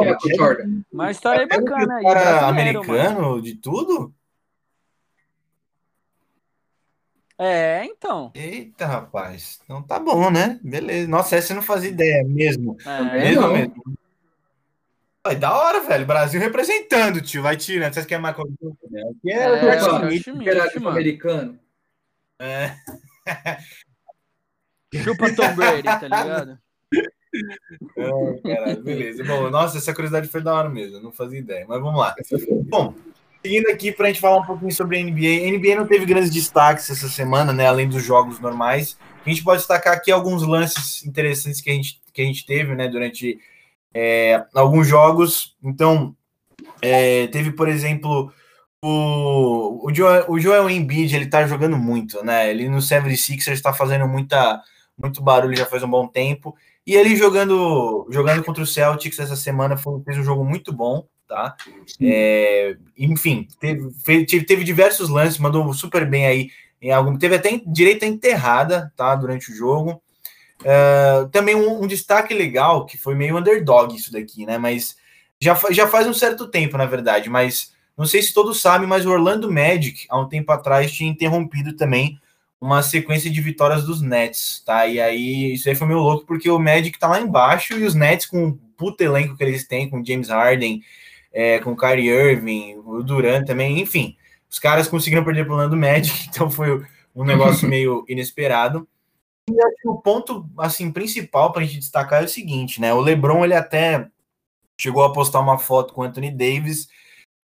uma história é bacana aí. americano mano. de tudo? É, então. Eita, rapaz. Então tá bom, né? Beleza. Nossa, essa eu não fazia ideia mesmo. É, mesmo, não. mesmo. Vai, da hora, velho. Brasil representando, tio. Vai tirando. Vocês querem mais coisa? É, é, é Schmidt, americano. É. Chupa Tom Brady, tá ligado? É, caralho, beleza. Bom, nossa, essa curiosidade foi da hora mesmo. Não fazia ideia, mas vamos lá. Bom, seguindo aqui para a gente falar um pouquinho sobre a NBA. A NBA não teve grandes destaques essa semana, né? Além dos jogos normais. A gente pode destacar aqui alguns lances interessantes que a gente, que a gente teve, né? Durante é, alguns jogos. Então, é, teve, por exemplo, o, o, Joel, o Joel Embiid, ele tá jogando muito, né? Ele no 76ers está fazendo muita, muito barulho já faz um bom tempo. E ele jogando, jogando contra o Celtics essa semana foi, fez um jogo muito bom, tá? É, enfim, teve, teve, teve diversos lances, mandou super bem aí em algum. Teve até direita enterrada, tá? Durante o jogo. Uh, também um, um, destaque legal, que foi meio underdog isso daqui, né? Mas já, já faz um certo tempo, na verdade, mas não sei se todos sabem, mas o Orlando Magic, há um tempo atrás, tinha interrompido também uma sequência de vitórias dos Nets, tá? E aí, isso aí foi meio louco, porque o Magic tá lá embaixo e os Nets, com o puto elenco que eles têm, com James Harden, é, com Kyrie Irving, o Durant também, enfim, os caras conseguiram perder pro Orlando Magic, então foi um negócio meio inesperado. E acho que o ponto assim principal para a gente destacar é o seguinte, né? O LeBron ele até chegou a postar uma foto com Anthony Davis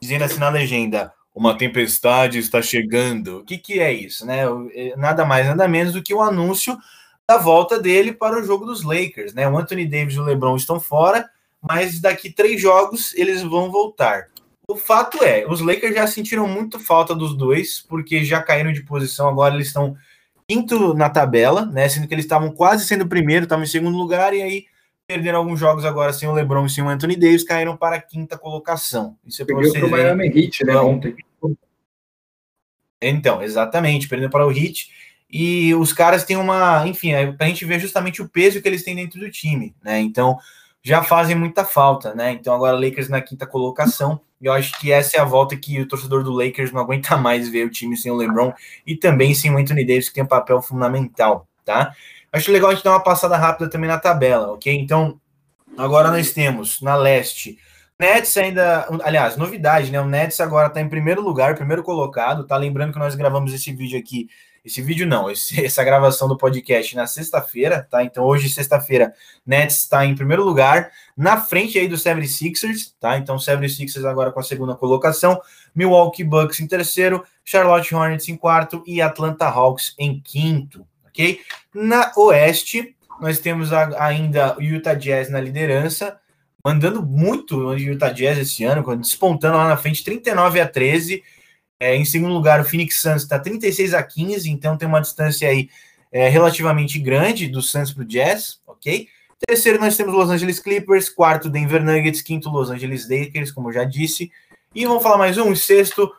dizendo assim na legenda: "Uma tempestade está chegando". O que que é isso, né? É, nada mais nada menos do que o anúncio da volta dele para o jogo dos Lakers, né? O Anthony Davis e o LeBron estão fora, mas daqui três jogos eles vão voltar. O fato é, os Lakers já sentiram muito falta dos dois, porque já caíram de posição, agora eles estão quinto na tabela, né? Sendo que eles estavam quase sendo primeiro, estavam em segundo lugar, e aí perderam alguns jogos agora sem o LeBron e sem o Anthony Davis, caíram para a quinta colocação. Isso é para vocês o Miami Heat, né, então, ontem. Então, exatamente, perdendo para o Heat. E os caras têm uma, enfim, é para a gente ver justamente o peso que eles têm dentro do time, né? Então, já fazem muita falta, né? Então agora Lakers na quinta colocação. E eu acho que essa é a volta que o torcedor do Lakers não aguenta mais ver o time sem o LeBron e também sem o Anthony Davis, que tem um papel fundamental, tá? Acho legal a gente dar uma passada rápida também na tabela, ok? Então, agora nós temos na leste. Nets ainda, aliás, novidade, né? O Nets agora está em primeiro lugar, primeiro colocado, tá? Lembrando que nós gravamos esse vídeo aqui esse vídeo não, esse, essa gravação do podcast na sexta-feira, tá? Então hoje, sexta-feira, Nets está em primeiro lugar, na frente aí do 76ers, tá? Então 76ers agora com a segunda colocação, Milwaukee Bucks em terceiro, Charlotte Hornets em quarto e Atlanta Hawks em quinto, ok? Na oeste, nós temos a, ainda o Utah Jazz na liderança, mandando muito o Utah Jazz esse ano, despontando lá na frente 39 a 13. É, em segundo lugar, o Phoenix Suns está 36 a 15, então tem uma distância aí é, relativamente grande do Suns para o Jazz, ok? Terceiro, nós temos Los Angeles Clippers. Quarto, Denver Nuggets. Quinto, Los Angeles Lakers, como eu já disse. E vamos falar mais um. Sexto,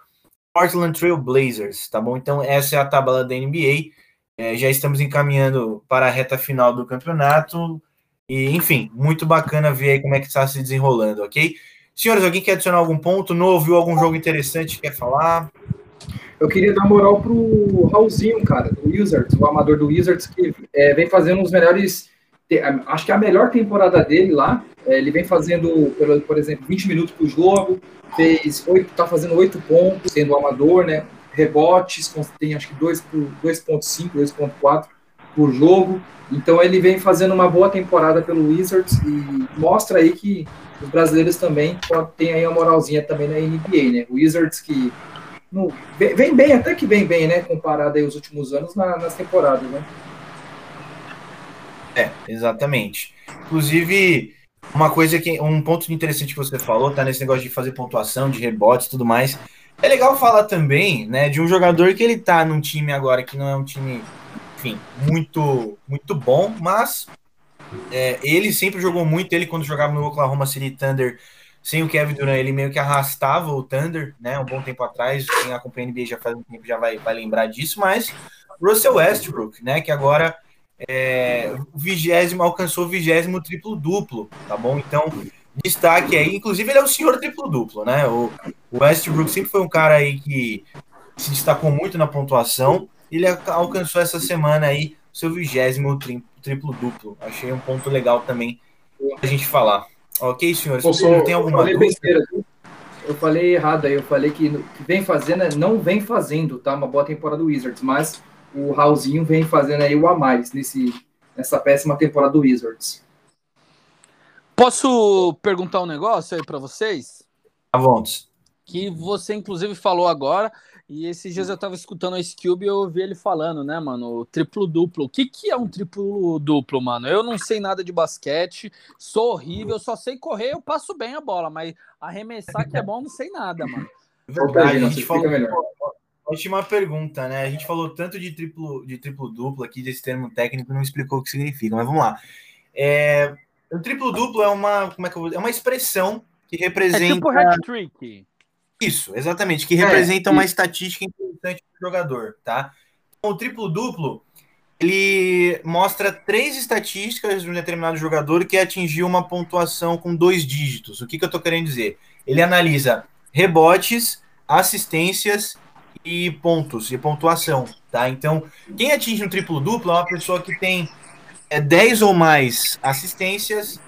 Portland Trail Blazers, tá bom? Então, essa é a tabela da NBA. É, já estamos encaminhando para a reta final do campeonato. E, enfim, muito bacana ver aí como é que está se desenrolando, ok? Senhores, alguém quer adicionar algum ponto novo, algum jogo interessante, quer falar? Eu queria dar moral pro Raulzinho, cara, do Wizards, o amador do Wizards, que é, vem fazendo os melhores acho que a melhor temporada dele lá. É, ele vem fazendo, por exemplo, 20 minutos por jogo, fez 8, tá fazendo 8 pontos, sendo amador, né? Rebotes, tem acho que 2.5, 2.4 por jogo. Então ele vem fazendo uma boa temporada pelo Wizards e mostra aí que os brasileiros também têm aí a moralzinha também na NBA, né? O Wizards que no, vem bem, até que vem bem, né? Comparado aí os últimos anos na, nas temporadas, né? É, exatamente. Inclusive, uma coisa que. Um ponto interessante que você falou, tá? Nesse negócio de fazer pontuação, de rebotes e tudo mais. É legal falar também, né, de um jogador que ele tá num time agora que não é um time, enfim, muito, muito bom, mas é, ele sempre jogou muito. Ele, quando jogava no Oklahoma City Thunder, sem o Kevin Durant, ele meio que arrastava o Thunder, né? Um bom tempo atrás. Quem acompanha a NBA já faz um tempo já vai, vai lembrar disso, mas Russell Westbrook, né? Que agora é, vigésimo alcançou o vigésimo triplo duplo, tá bom? Então, destaque aí, inclusive ele é o senhor triplo duplo, né? O, o Westbrook sempre foi um cara aí que se destacou muito na pontuação. Ele alcançou essa semana aí seu vigésimo triplo duplo. Achei um ponto legal também a gente falar. Ok, senhores? Posso, tem alguma eu besteira, eu falei errado aí, eu falei que, que vem fazendo, não vem fazendo, tá? Uma boa temporada do Wizards, mas o Raulzinho vem fazendo aí o a mais nesse, nessa péssima temporada do Wizards. Posso perguntar um negócio aí para vocês? À vontade. Que você, inclusive, falou agora, e esses dias eu tava escutando o Cube e eu ouvi ele falando, né, mano? Triplo-duplo. O que, que é um triplo-duplo, mano? Eu não sei nada de basquete, sou horrível, só sei correr, eu passo bem a bola, mas arremessar que é bom, não sei nada, mano. Verdade, a gente falou, melhor. Última pergunta, né? A gente falou tanto de triplo, de triplo duplo aqui, desse termo técnico, não explicou o que significa, mas vamos lá. É, o triplo duplo é uma, como é que eu vou, é uma expressão que representa. É tipo hat-trick. Isso, exatamente, que é, representa uma estatística importante do jogador, tá? Então, o triplo duplo ele mostra três estatísticas de um determinado jogador que atingiu uma pontuação com dois dígitos. O que, que eu tô querendo dizer? Ele analisa rebotes, assistências e pontos, e pontuação, tá? Então, quem atinge um triplo-duplo é uma pessoa que tem é, 10 ou mais assistências,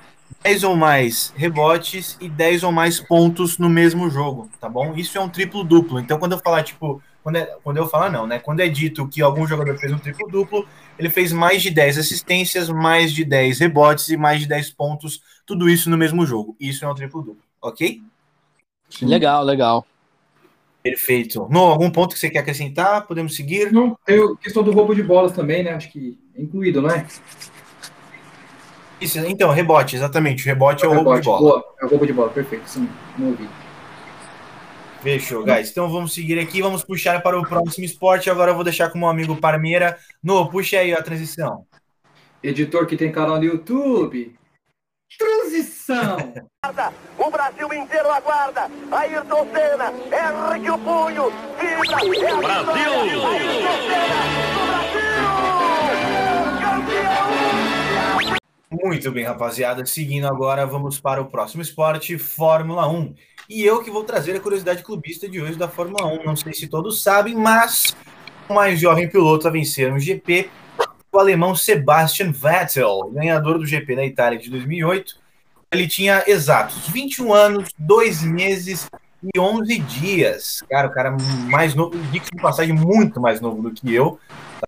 10 ou mais rebotes e 10 ou mais pontos no mesmo jogo, tá bom? Isso é um triplo-duplo. Então, quando eu falar, tipo, quando, é, quando eu falar não, né? Quando é dito que algum jogador fez um triplo-duplo, ele fez mais de 10 assistências, mais de 10 rebotes e mais de 10 pontos, tudo isso no mesmo jogo. Isso é um triplo-duplo, ok? Legal, legal. Perfeito. No, algum ponto que você quer acrescentar? Podemos seguir? Não, tem a questão do roubo de bolas também, né? Acho que é incluído, não é? Isso, então, rebote, exatamente. O rebote é o, roubo de bola. Boa, é o roubo de bola, perfeito. Sim, não ouvi. Fechou, guys. Então vamos seguir aqui, vamos puxar para o próximo esporte. Agora eu vou deixar com o meu amigo Parmeira. No, puxa aí a transição. Editor que tem canal no YouTube. Transição! o Brasil inteiro aguarda. Ayrton Senna, ergue o punho, vibra, é Brasil! Ayrton Senna, do Brasil! Campeão! Muito bem, rapaziada. Seguindo agora, vamos para o próximo esporte, Fórmula 1. E eu que vou trazer a curiosidade clubista de hoje da Fórmula 1. Não sei se todos sabem, mas o mais jovem piloto a vencer no GP o alemão Sebastian Vettel, ganhador do GP da Itália de 2008. Ele tinha exatos 21 anos, 2 meses e 11 dias. Cara, o cara mais novo, diga de passagem, muito mais novo do que eu.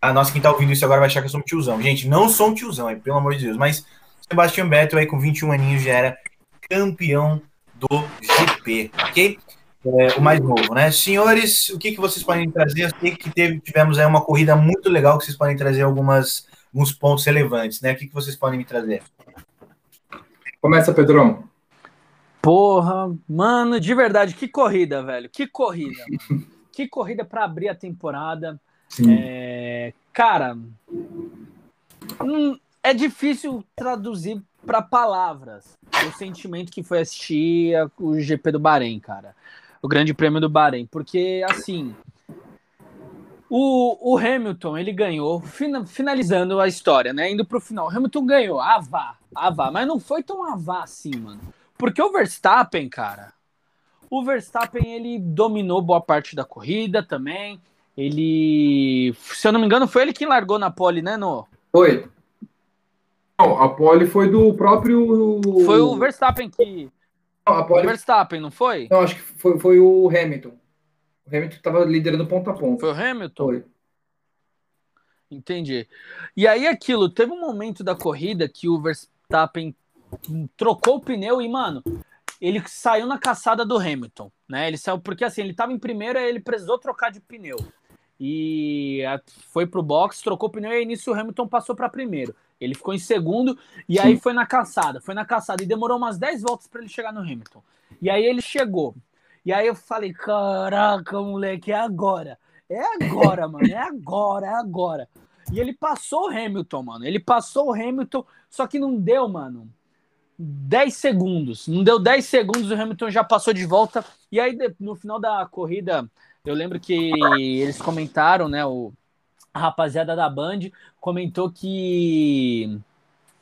Tá? Nossa, quem tá ouvindo isso agora vai achar que eu sou um tiozão. Gente, não sou um tiozão, aí, pelo amor de Deus. Mas Sebastian Vettel aí com 21 aninhos já era campeão do GP, ok? É, o mais novo, né? Senhores, o que, que vocês podem trazer? Eu sei que teve, tivemos aí uma corrida muito legal que vocês podem trazer algumas, alguns pontos relevantes, né? O que, que vocês podem me trazer? Começa, Pedrão. Porra, mano, de verdade, que corrida, velho. Que corrida, mano. Que corrida para abrir a temporada. É, cara, hum, é difícil traduzir para palavras o sentimento que foi assistir o GP do Bahrein, cara. O Grande Prêmio do Bahrein. Porque, assim, o, o Hamilton, ele ganhou, finalizando a história, né? Indo pro final. O Hamilton ganhou, avá, avá. Mas não foi tão avá assim, mano. Porque o Verstappen, cara, o Verstappen, ele dominou boa parte da corrida também. Ele, se eu não me engano, foi ele que largou na pole, né, no? Foi. Não, a pole foi do próprio. Foi o Verstappen que. Não, a pole... O Verstappen, não foi? Não, acho que foi, foi o Hamilton. O Hamilton estava liderando ponto a ponto. Foi o Hamilton? Foi. Entendi. E aí aquilo, teve um momento da corrida que o Verstappen trocou o pneu e, mano, ele saiu na caçada do Hamilton, né? Ele saiu porque assim, ele estava em primeiro, ele precisou trocar de pneu. E foi pro box, trocou o pneu e início o Hamilton passou para primeiro. Ele ficou em segundo e Sim. aí foi na caçada, foi na caçada e demorou umas 10 voltas para ele chegar no Hamilton. E aí ele chegou. E aí eu falei, caraca, moleque, é agora. É agora, mano, é agora, é agora. E ele passou o Hamilton, mano. Ele passou o Hamilton, só que não deu, mano. 10 segundos. Não deu 10 segundos, o Hamilton já passou de volta. E aí, no final da corrida, eu lembro que eles comentaram, né? O, a rapaziada da Band comentou que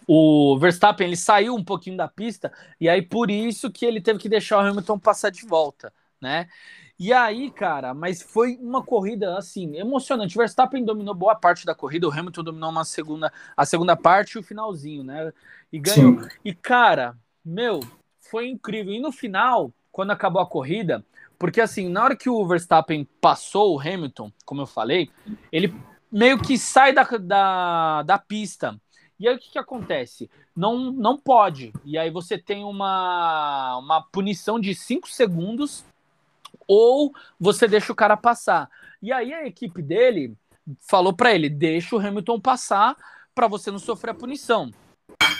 o Verstappen ele saiu um pouquinho da pista e aí por isso que ele teve que deixar o Hamilton passar de volta, né? E aí, cara, mas foi uma corrida assim emocionante. O Verstappen dominou boa parte da corrida, o Hamilton dominou uma segunda, a segunda parte e o finalzinho, né? E ganhou. Sim. E cara, meu, foi incrível. E no final, quando acabou a corrida, porque assim, na hora que o Verstappen passou o Hamilton, como eu falei, ele meio que sai da, da, da pista. E aí o que, que acontece? Não, não pode. E aí você tem uma, uma punição de 5 segundos ou você deixa o cara passar. E aí a equipe dele falou para ele: deixa o Hamilton passar para você não sofrer a punição.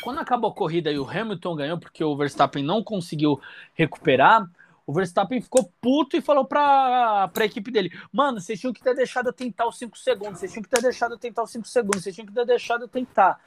Quando acabou a corrida e o Hamilton ganhou porque o Verstappen não conseguiu recuperar, o Verstappen ficou puto e falou pra, pra equipe dele: Mano, vocês tinham que ter deixado eu tentar os 5 segundos, vocês tinham que ter deixado eu tentar os 5 segundos, vocês tinham que ter deixado eu tentar.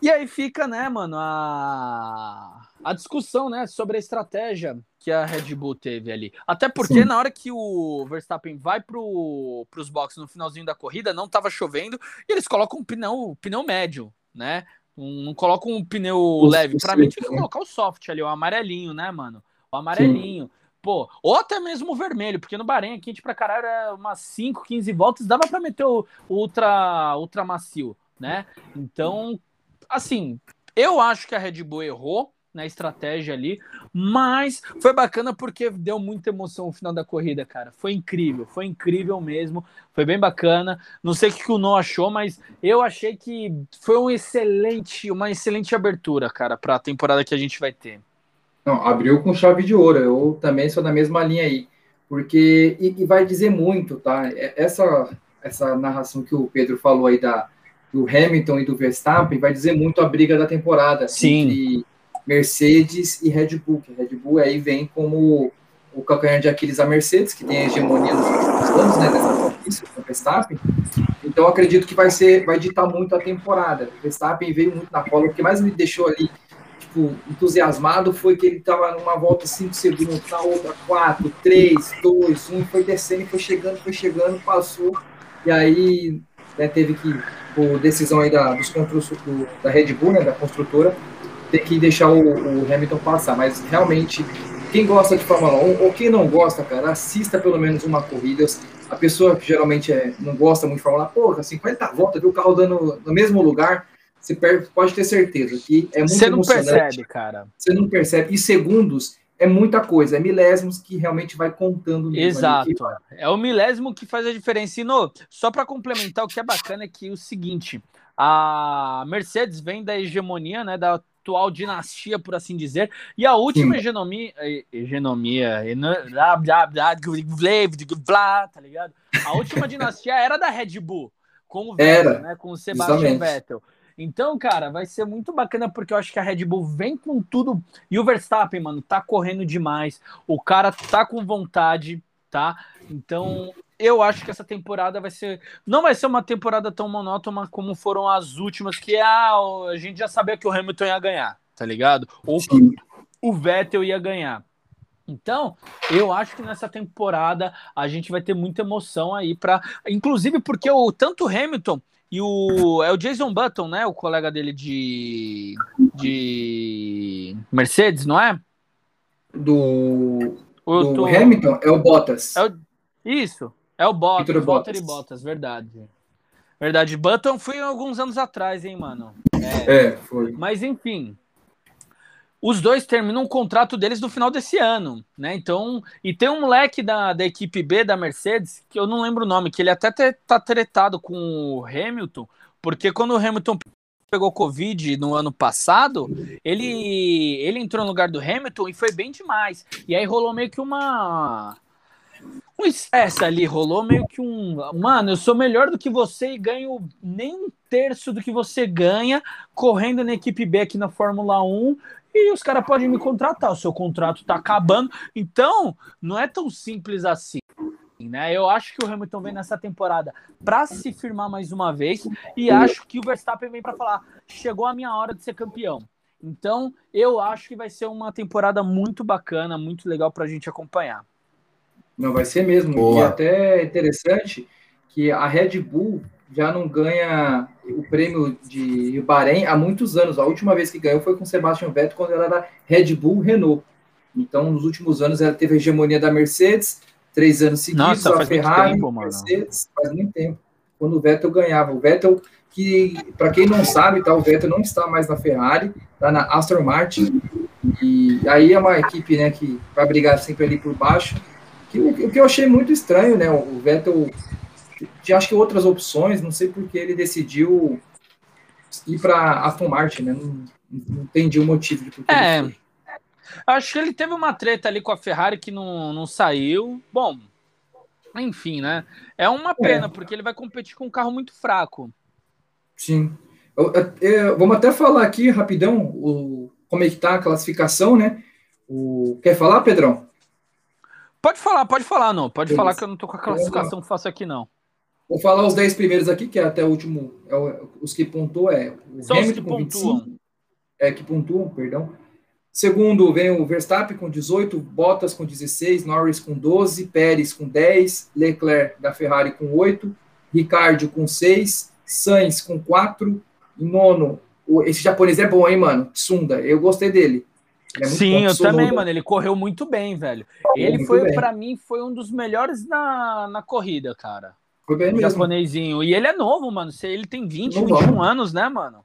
E aí fica, né, mano, a, a discussão, né, sobre a estratégia que a Red Bull teve ali. Até porque Sim. na hora que o Verstappen vai pro, pros boxes no finalzinho da corrida, não tava chovendo, e eles colocam um pneu, pneu médio, né? Não colocam um pneu leve. Para mim, tinha que colocar o soft ali, o amarelinho, né, mano? O amarelinho. Sim. Pô, ou até mesmo o vermelho, porque no Bahrein aqui, quente pra caralho, era umas 5, 15 voltas, dava para meter o, o ultra, ultra macio, né? Então, assim, eu acho que a Red Bull errou na estratégia ali, mas foi bacana porque deu muita emoção no final da corrida, cara. Foi incrível, foi incrível mesmo, foi bem bacana. Não sei o que o Noah achou, mas eu achei que foi um excelente, uma excelente abertura, cara, para a temporada que a gente vai ter. Não, abriu com chave de ouro. Eu também sou na mesma linha aí, porque e, e vai dizer muito, tá? É, essa essa narração que o Pedro falou aí da do Hamilton e do Verstappen vai dizer muito a briga da temporada Sim. entre Mercedes e Red Bull. Que Red Bull aí vem como o calcanhar de Aquiles a Mercedes, que tem a hegemonia nos últimos anos, né, nessa com o Verstappen. Então acredito que vai ser, vai ditar muito a temporada. O Verstappen veio muito na cola, o que mais me deixou ali tipo, entusiasmado foi que ele estava numa volta 5 segundos, na outra 4, 3, 2, 1, foi descendo, foi chegando, foi chegando, passou, e aí né, teve que, por decisão aí da, dos do, da Red Bull, né, da construtora, ter que deixar o, o, Hamilton passar. Mas realmente, quem gosta de Fórmula 1 ou quem não gosta, cara, assista pelo menos uma corrida. A pessoa que geralmente é, não gosta muito de Fórmula 1, porra, 50 voltas, viu o carro dando no mesmo lugar. Você pode ter certeza que é muito Você não percebe, cara. Você não percebe. E segundos é muita coisa, é milésimos que realmente vai contando. Exato. É o milésimo que faz a diferença. E no, só para complementar, o que é bacana é que o seguinte, a Mercedes vem da hegemonia, né, da atual dinastia, por assim dizer, e a última hegemonia, hegemonia, tá ligado? A última dinastia era da Red Bull, com o Vettel, né, com o Sebastian Vettel. Então, cara, vai ser muito bacana porque eu acho que a Red Bull vem com tudo. E o Verstappen, mano, tá correndo demais. O cara tá com vontade, tá? Então, eu acho que essa temporada vai ser. Não vai ser uma temporada tão monótona como foram as últimas, que ah, a gente já sabia que o Hamilton ia ganhar, tá ligado? Ou que o Vettel ia ganhar. Então, eu acho que nessa temporada a gente vai ter muita emoção aí para, inclusive porque o tanto o Hamilton e o é o Jason Button, né, o colega dele de de Mercedes, não é? Do, do tô... Hamilton é o Bottas. É o... Isso, é o Bottas, Bottas. Bottas, verdade. Verdade, Button foi alguns anos atrás, hein, mano. É, é foi. Mas enfim, os dois terminam o contrato deles no final desse ano, né? Então, e tem um moleque da, da equipe B da Mercedes, que eu não lembro o nome, que ele até tá tretado com o Hamilton, porque quando o Hamilton pegou Covid no ano passado, ele, ele entrou no lugar do Hamilton e foi bem demais. E aí rolou meio que uma. Um ali, rolou meio que um. Mano, eu sou melhor do que você e ganho nem um terço do que você ganha correndo na equipe B aqui na Fórmula 1 e os caras podem me contratar, o seu contrato está acabando. Então, não é tão simples assim. Né? Eu acho que o Hamilton vem nessa temporada para se firmar mais uma vez e acho que o Verstappen vem para falar: chegou a minha hora de ser campeão. Então, eu acho que vai ser uma temporada muito bacana, muito legal para a gente acompanhar. Não vai ser mesmo. Boa. E até interessante que a Red Bull já não ganha o prêmio de Bahrein há muitos anos. A última vez que ganhou foi com Sebastian Vettel quando ela era Red Bull Renault. Então, nos últimos anos, ela teve a hegemonia da Mercedes, três anos seguidos, Nossa, a Ferrari, tempo, Mercedes, faz muito tempo. Quando o Vettel ganhava. O Vettel, que, para quem não sabe, tá, o Vettel não está mais na Ferrari, está na Aston Martin. E aí é uma equipe né, que vai brigar sempre ali por baixo. Que, o que eu achei muito estranho, né? O Vettel tinha acho que outras opções, não sei porque ele decidiu ir para Aston Martin, né? Não, não entendi o motivo de porque é, Acho que ele teve uma treta ali com a Ferrari que não, não saiu. Bom, enfim, né? É uma pena, é. porque ele vai competir com um carro muito fraco. Sim. Eu, eu, eu, vamos até falar aqui rapidão o, como é que tá a classificação, né? O, quer falar, Pedrão? Pode falar, pode falar, não. Pode Beleza. falar que eu não tô com a classificação fácil aqui, não. Vou falar os 10 primeiros aqui, que é até o último, é os que pontuam é o São Hamilton os que pontuam. 25, é que pontuam, perdão. Segundo vem o Verstappen com 18, Bottas com 16, Norris com 12, Pérez com 10, Leclerc da Ferrari com 8, Ricardo com 6, Sainz com 4, e nono, esse japonês é bom, hein, mano? Tsunda, eu gostei dele. É Sim, eu também, mano. Ele correu muito bem, velho. Ele foi, para mim, foi um dos melhores na, na corrida, cara. Foi bem o mesmo. japonesinho. E ele é novo, mano. Ele tem 20, novão. 21 anos, né, mano?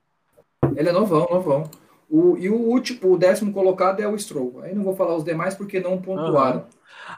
Ele é novão, novão. O, e o último, o décimo colocado é o Stroll. Aí não vou falar os demais porque não pontuaram. Uhum.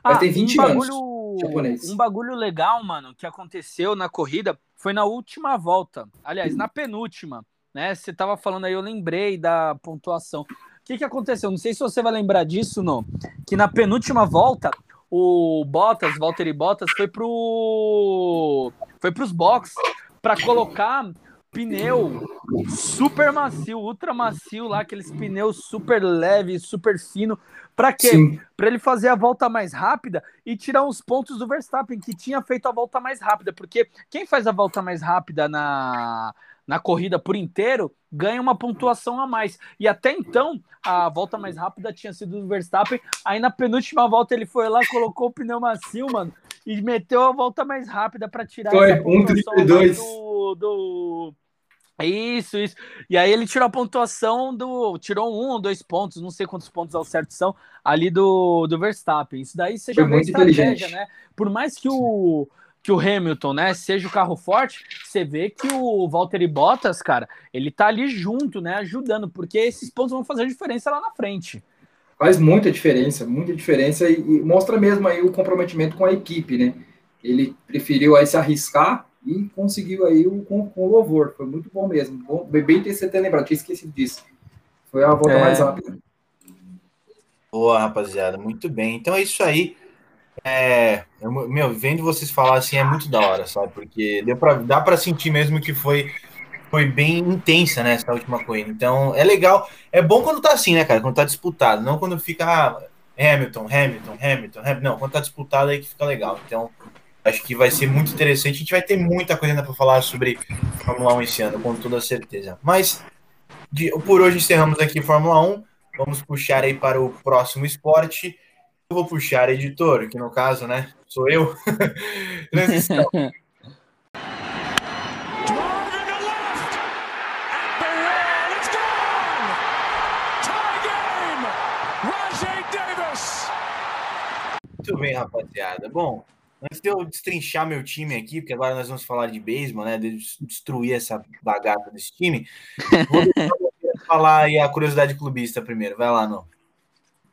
Mas ah, tem 20 um bagulho, anos. Japonês. Um bagulho legal, mano, que aconteceu na corrida foi na última volta. Aliás, na penúltima. Né? Você tava falando aí, eu lembrei da pontuação. O que, que aconteceu? Não sei se você vai lembrar disso, não. Que na penúltima volta, o Bottas, Valtteri Bottas, foi pro foi pros box para colocar pneu super macio, ultra macio lá, aqueles pneus super leves, super fino. Para quê? Para ele fazer a volta mais rápida e tirar uns pontos do Verstappen, que tinha feito a volta mais rápida. Porque quem faz a volta mais rápida na, na corrida por inteiro, ganha uma pontuação a mais. E até então, a volta mais rápida tinha sido do Verstappen. Aí na penúltima volta ele foi lá, colocou o pneu macio, mano, e meteu a volta mais rápida para tirar foi, essa pontuação um, do, do. Isso, isso. E aí ele tirou a pontuação do. Tirou um ou dois pontos, não sei quantos pontos ao certo são, ali do, do Verstappen. Isso daí seja uma estratégia, né? Por mais que o que o Hamilton, né, seja o carro forte, você vê que o Valtteri Bottas, cara, ele tá ali junto, né, ajudando, porque esses pontos vão fazer diferença lá na frente. Faz muita diferença, muita diferença e, e mostra mesmo aí o comprometimento com a equipe, né? Ele preferiu aí se arriscar e conseguiu aí o, com, com louvor. Foi muito bom mesmo. Bom, bem ter você ter lembrado, tinha esquecido disso. Foi a volta é... mais rápida. Boa, rapaziada, muito bem. Então é isso aí. É, eu, meu, vendo vocês falar assim é muito da hora, sabe? Porque deu pra, dá para sentir mesmo que foi foi bem intensa, né, essa última corrida. Então, é legal. É bom quando tá assim, né, cara? Quando tá disputado, não quando fica ah, Hamilton, Hamilton, Hamilton, Hamilton. Não, quando tá disputado aí que fica legal. Então, acho que vai ser muito interessante. A gente vai ter muita coisa ainda para falar sobre Fórmula 1 esse ano, com toda certeza. Mas, de, por hoje encerramos aqui Fórmula 1. Vamos puxar aí para o próximo esporte. Eu vou puxar editor, que no caso, né, sou eu. Transição. Muito bem, rapaziada. Bom, antes de eu destrinchar meu time aqui, porque agora nós vamos falar de beisebol, né? De destruir essa bagaça desse time. Vou falar aí a curiosidade clubista primeiro. Vai lá, não.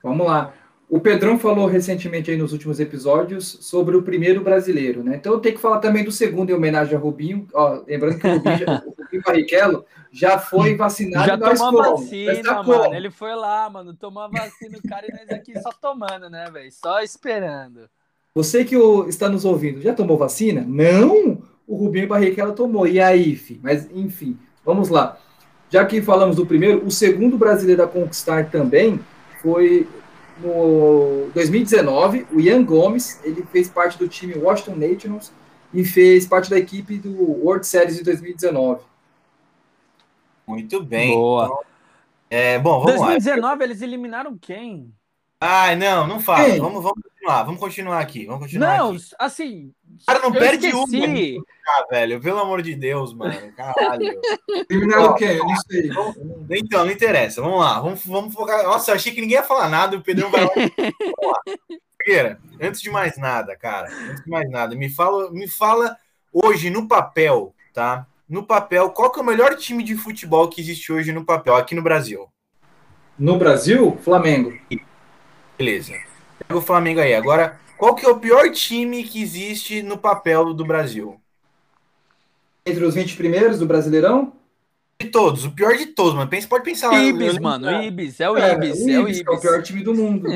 Vamos lá. O Pedrão falou recentemente aí nos últimos episódios sobre o primeiro brasileiro, né? Então eu tenho que falar também do segundo em homenagem a Rubinho. Ó, lembrando que o Rubinho, já, o Rubinho Barrichello já foi vacinado. Já tomou a vacina, tá mano. Ele foi lá, mano, tomou a vacina, o cara e nós aqui só tomando, né, velho? Só esperando. Você que o, está nos ouvindo, já tomou vacina? Não! O Rubinho Barrichello tomou. E aí, fi? Mas, enfim, vamos lá. Já que falamos do primeiro, o segundo brasileiro a conquistar também foi no 2019, o Ian Gomes, ele fez parte do time Washington Nationals e fez parte da equipe do World Series de 2019. Muito bem. Boa. Então, é, bom, vamos 2019 lá. eles eliminaram quem? Ai, não, não fala. Vamos, vamos continuar, vamos continuar aqui. Vamos continuar não, aqui. assim. Cara, não perde esqueci. uma. Ah, velho, pelo amor de Deus, mano. Caralho. Quem? Eu não sei. Então, não interessa. Vamos lá. Vamos, vamos focar. Nossa, eu achei que ninguém ia falar nada. O Pedrão vai lá. vamos lá. Figueira, antes de mais nada, cara, antes de mais nada, me fala, me fala hoje no papel, tá? no papel, qual que é o melhor time de futebol que existe hoje no papel, aqui no Brasil? No Brasil, Flamengo. Beleza. Pega o Flamengo aí. Agora, qual que é o pior time que existe no papel do Brasil? Entre os 20 primeiros do Brasileirão? De todos, o pior de todos, mano. Pensa, pode pensar lá. Ibis, mano, o Ibis, é o é, Ibis, é, o Ibis. É o pior time do mundo.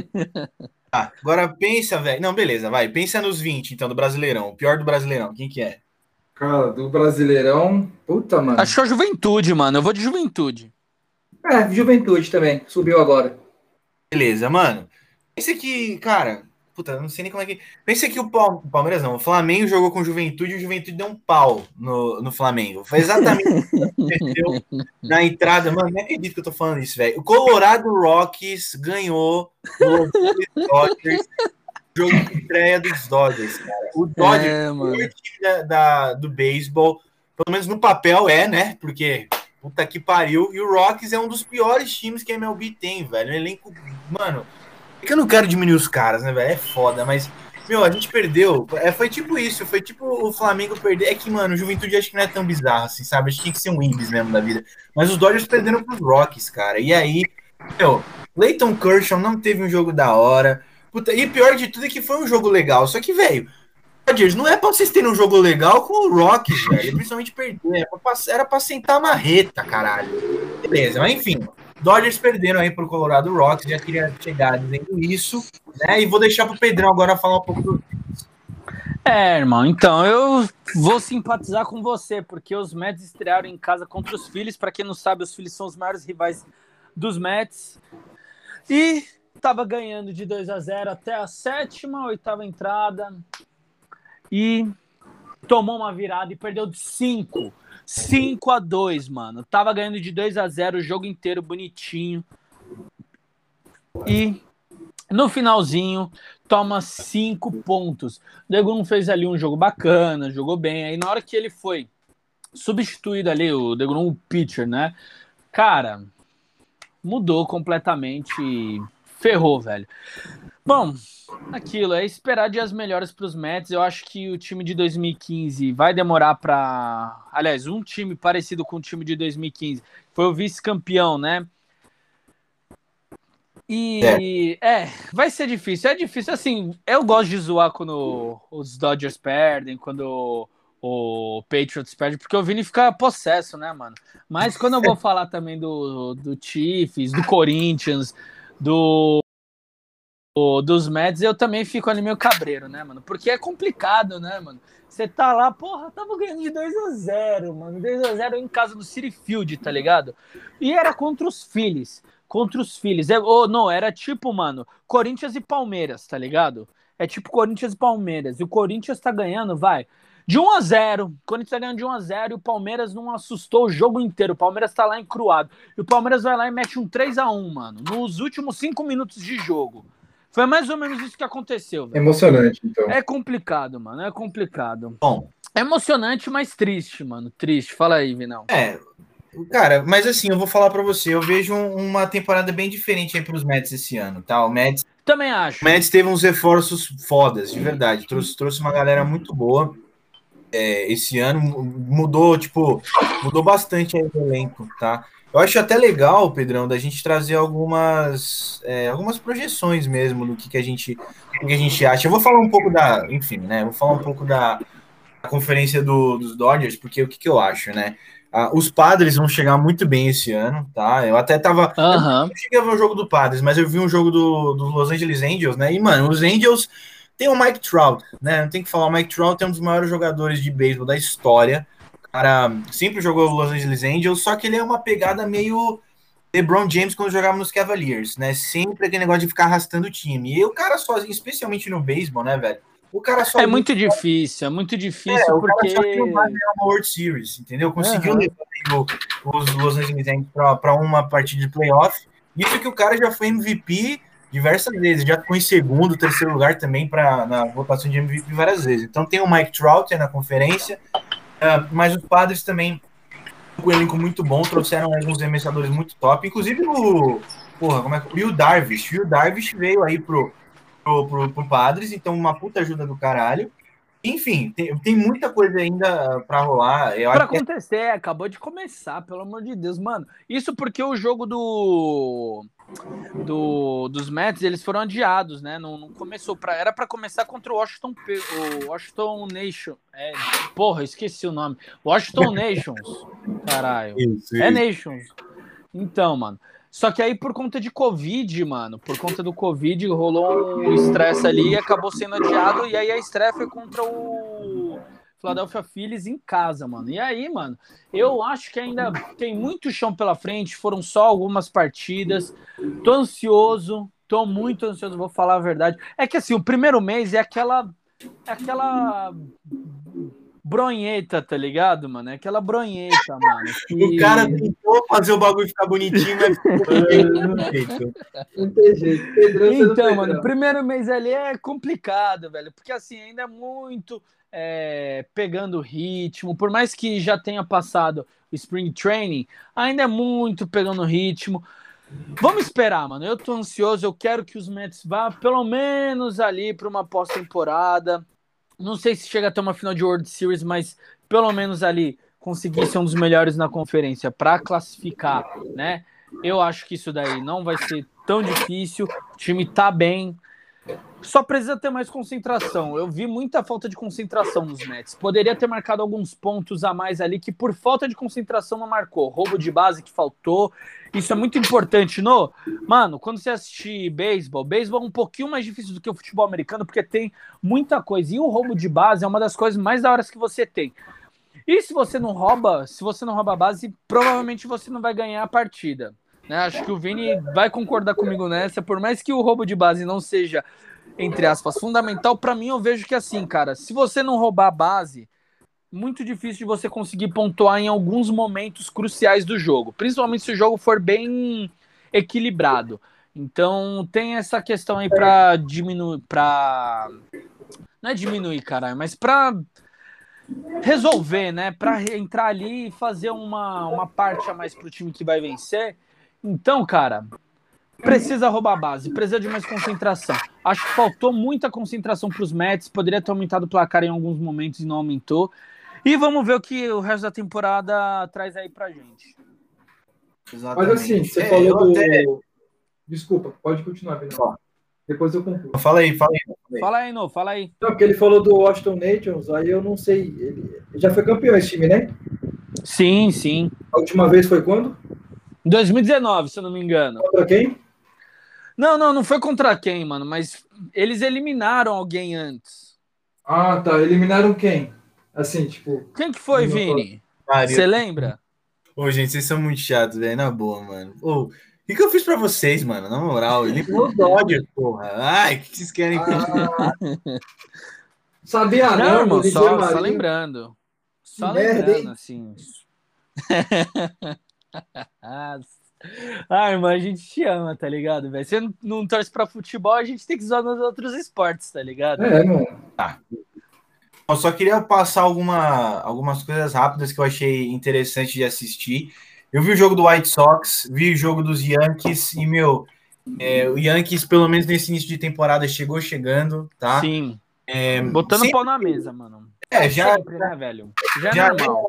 tá, agora pensa, velho. Não, beleza, vai. Pensa nos 20, então, do Brasileirão. O pior do Brasileirão, quem que é? Cara, do Brasileirão. Puta, mano. Acho que é a Juventude, mano. Eu vou de Juventude. É, Juventude também. Subiu agora. Beleza, mano. Esse aqui, cara. Puta, não sei nem como é que. Pensa que o Palmeiras não. O Flamengo jogou com Juventude e o Juventude deu um pau no, no Flamengo. Foi exatamente o que aconteceu na entrada. Mano, não acredito que eu tô falando isso, velho. O Colorado Rockies ganhou o Dodgers jogo de estreia dos Dodgers, cara. O Dodgers é, o time da, da, do beisebol, pelo menos no papel é, né? Porque puta que pariu. E o Rockies é um dos piores times que a MLB tem, velho. Um elenco, mano. Que eu não quero diminuir os caras, né, velho? É foda, mas. Meu, a gente perdeu. É, foi tipo isso, foi tipo o Flamengo perder. É que, mano, o Juventude acho que não é tão bizarro assim, sabe? Acho que tinha que ser um Ibis mesmo da vida. Mas os Dodgers perderam pros Rockies, cara. E aí, meu, Leighton Kershaw não teve um jogo da hora. Puta, e pior de tudo é que foi um jogo legal. Só que, velho, Dodgers, não é pra vocês terem um jogo legal com o Rockies, velho. Principalmente perder. É pra, era pra sentar marreta, caralho. Beleza, mas enfim. Dodgers perderam aí pro Colorado Rocks. Já queria chegar dizendo isso, né? E vou deixar pro Pedrão agora falar um pouco do. É, irmão, então eu vou simpatizar com você, porque os Mets estrearam em casa contra os Phillies. Para quem não sabe, os Phillies são os maiores rivais dos Mets. E estava ganhando de 2 a 0 até a sétima, oitava entrada e tomou uma virada e perdeu de 5. 5 a 2, mano. Tava ganhando de 2 a 0 o jogo inteiro bonitinho. E no finalzinho toma 5 pontos. O Degum fez ali um jogo bacana, jogou bem. Aí na hora que ele foi substituído ali, o Degum, o pitcher, né? Cara, mudou completamente ferrou, velho. Bom, aquilo, é esperar dias melhores para os Mets. Eu acho que o time de 2015 vai demorar para. Aliás, um time parecido com o time de 2015 foi o vice-campeão, né? E é. é. vai ser difícil. É difícil, assim. Eu gosto de zoar quando os Dodgers perdem, quando o Patriots perde, porque o Vini fica possesso, né, mano? Mas quando eu vou falar também do, do Chiefs, do Corinthians, do o, dos Mets, eu também fico ali meio cabreiro, né, mano? Porque é complicado, né, mano? Você tá lá, porra, tava ganhando de 2 a 0 mano. 2 a 0 em casa do City Field, tá ligado? E era contra os Phillies. Contra os Phillies. É, oh, não, era tipo, mano, Corinthians e Palmeiras, tá ligado? É tipo Corinthians e Palmeiras. E o Corinthians tá ganhando, vai. De 1 a 0 o Corinthians tá ganhando de 1 a 0 e o Palmeiras não assustou o jogo inteiro. O Palmeiras tá lá encruado. E o Palmeiras vai lá e mete um 3 a 1 mano, nos últimos 5 minutos de jogo. Foi mais ou menos isso que aconteceu. Velho. Emocionante, então. É complicado, mano. É complicado. Bom. É emocionante, mas triste, mano. Triste. Fala aí, Vinão. É. Cara, mas assim, eu vou falar para você. Eu vejo uma temporada bem diferente aí pros Mets esse ano, tá? O Mets. Também acho. O Mets teve uns reforços fodas, de verdade. Trouxe, trouxe uma galera muito boa. É, esse ano mudou, tipo, mudou bastante aí o elenco, tá? Eu acho até legal, Pedrão, da gente trazer algumas, é, algumas projeções mesmo do que, que, a gente, que a gente acha. Eu vou falar um pouco da, enfim, né? Vou falar um pouco da, da conferência do, dos Dodgers, porque o que, que eu acho, né? Ah, os padres vão chegar muito bem esse ano, tá? Eu até tava. Uhum. Eu não cheguei a ver o jogo do Padres, mas eu vi um jogo do, do Los Angeles Angels, né? E, mano, os Angels tem o Mike Trout, né? Não tem que falar, o Mike Trout é um dos maiores jogadores de beisebol da história cara sempre jogou Los Angeles Angels, só que ele é uma pegada meio LeBron James quando jogava nos Cavaliers, né? Sempre aquele negócio de ficar arrastando o time. E o cara sozinho, especialmente no beisebol, né, velho? O cara só é muito difícil, é muito difícil é, porque o cara só uma World Series, entendeu? Conseguiu uhum. levar os Los Angeles Angels para uma partida de playoff. Isso que o cara já foi MVP diversas vezes, já ficou em segundo, terceiro lugar também para na votação de MVP várias vezes. Então tem o Mike Trout na conferência, Uh, mas os padres também, com um elenco muito bom, trouxeram alguns arremessadores muito top, inclusive o. Porra, como é que. Will Darvish. Will Darvish veio aí pro, pro, pro, pro Padres, então uma puta ajuda do caralho. Enfim, tem, tem muita coisa ainda para rolar. Para acontecer, que... acabou de começar, pelo amor de Deus, mano. Isso porque o jogo do, do dos Mets eles foram adiados, né? Não, não começou para era para começar contra o Washington, o Washington Nation. É, porra, esqueci o nome. Washington Nations. Caralho. Isso, é Nations. Então, mano. Só que aí, por conta de Covid, mano, por conta do Covid, rolou um estresse ali e acabou sendo adiado. E aí a estreia foi contra o Philadelphia Phillies em casa, mano. E aí, mano, eu acho que ainda tem muito chão pela frente. Foram só algumas partidas. Tô ansioso, tô muito ansioso, vou falar a verdade. É que assim, o primeiro mês é aquela. É aquela bronheta, tá ligado, mano? É aquela bronheta, mano. Que... O cara tentou fazer o bagulho ficar bonitinho, mas não tem jeito. então, mano, o primeiro mês ali é complicado, velho, porque assim, ainda é muito é, pegando ritmo, por mais que já tenha passado o Spring Training, ainda é muito pegando ritmo. Vamos esperar, mano. Eu tô ansioso, eu quero que os Mets vá pelo menos ali para uma pós-temporada não sei se chega até uma final de World Series, mas pelo menos ali conseguir ser um dos melhores na conferência para classificar, né? Eu acho que isso daí não vai ser tão difícil. O time tá bem. Só precisa ter mais concentração. Eu vi muita falta de concentração nos Mets. Poderia ter marcado alguns pontos a mais ali que por falta de concentração não marcou. Roubo de base que faltou. Isso é muito importante, no. Mano, quando você assistir beisebol, beisebol é um pouquinho mais difícil do que o futebol americano porque tem muita coisa. E o roubo de base é uma das coisas mais da hora que você tem. E se você não rouba, se você não rouba a base, provavelmente você não vai ganhar a partida. Né? Acho que o Vini vai concordar comigo nessa, por mais que o roubo de base não seja, entre aspas, fundamental, para mim eu vejo que assim, cara, se você não roubar a base, muito difícil de você conseguir pontuar em alguns momentos cruciais do jogo, principalmente se o jogo for bem equilibrado. Então tem essa questão aí para diminuir, para não é diminuir, caralho, mas para resolver, né? Para entrar ali e fazer uma, uma parte a mais pro time que vai vencer. Então, cara, precisa roubar a base, precisa de mais concentração. Acho que faltou muita concentração para os Mets, poderia ter aumentado o placar em alguns momentos e não aumentou. E vamos ver o que o resto da temporada traz aí pra gente. Exatamente. Mas assim, você é, falou do. Até... Desculpa, pode continuar, Pedro. Depois eu concluo. Fala aí, fala aí. Fala aí, não, fala aí. Não, porque ele falou do Washington Nations, aí eu não sei. Ele já foi campeão esse time, né? Sim, sim. A última vez foi quando? 2019, se eu não me engano. Contra quem? Não, não, não foi contra quem, mano, mas eles eliminaram alguém antes. Ah, tá. Eliminaram quem? Assim, tipo. Quem que foi, Vini? Você lembra? Ô, gente, vocês são muito chatos, velho. Na boa, mano. Ô, o que, que eu fiz pra vocês, mano? Na moral, ele falou Dodgers, porra. Ai, o que vocês querem? Ah, sabia não, não irmão, só, só, lembrando. Só lembrando, merda, assim. ah, irmão, a gente te ama, tá ligado, velho? Você não, não torce pra futebol, a gente tem que zoar nos outros esportes, tá ligado? É, mano. Tá. Eu só queria passar alguma, algumas coisas rápidas que eu achei interessante de assistir. Eu vi o jogo do White Sox, vi o jogo dos Yankees e, meu, é, o Yankees, pelo menos nesse início de temporada, chegou chegando, tá? Sim. É, Botando sempre... pau na mesa, mano. É, já. Sempre, né, velho? Já, é já é normal.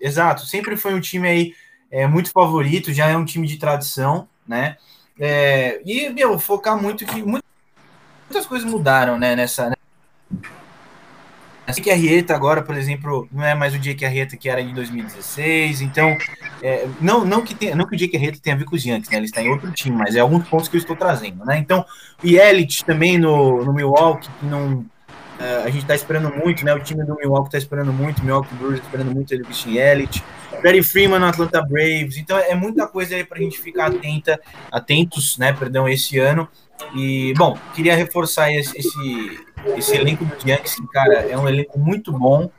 exato, sempre foi um time aí é, muito favorito, já é um time de tradição, né? É, e, meu, focar muito que muitas coisas mudaram, né, nessa. Né? Jake Arrieta agora, por exemplo, não é mais o Jake Arrieta que era em 2016, então é, não, não, que tenha, não que o Jake Arrieta tenha a ver com os Yankees, né? Ele está em outro time, mas é alguns pontos que eu estou trazendo, né? Então, o Yelich também no, no Milwaukee, que não. Uh, a gente está esperando muito, né? O time do Milwaukee está esperando muito, o Milwaukee Brewers tá esperando muito ele Christian Yelich, Perry Freeman no Atlanta Braves, então é muita coisa aí para a gente ficar atenta, atentos, né? Perdão, esse ano. E, bom, queria reforçar esse, esse esse elenco do Yankees, cara, é um elenco muito bom,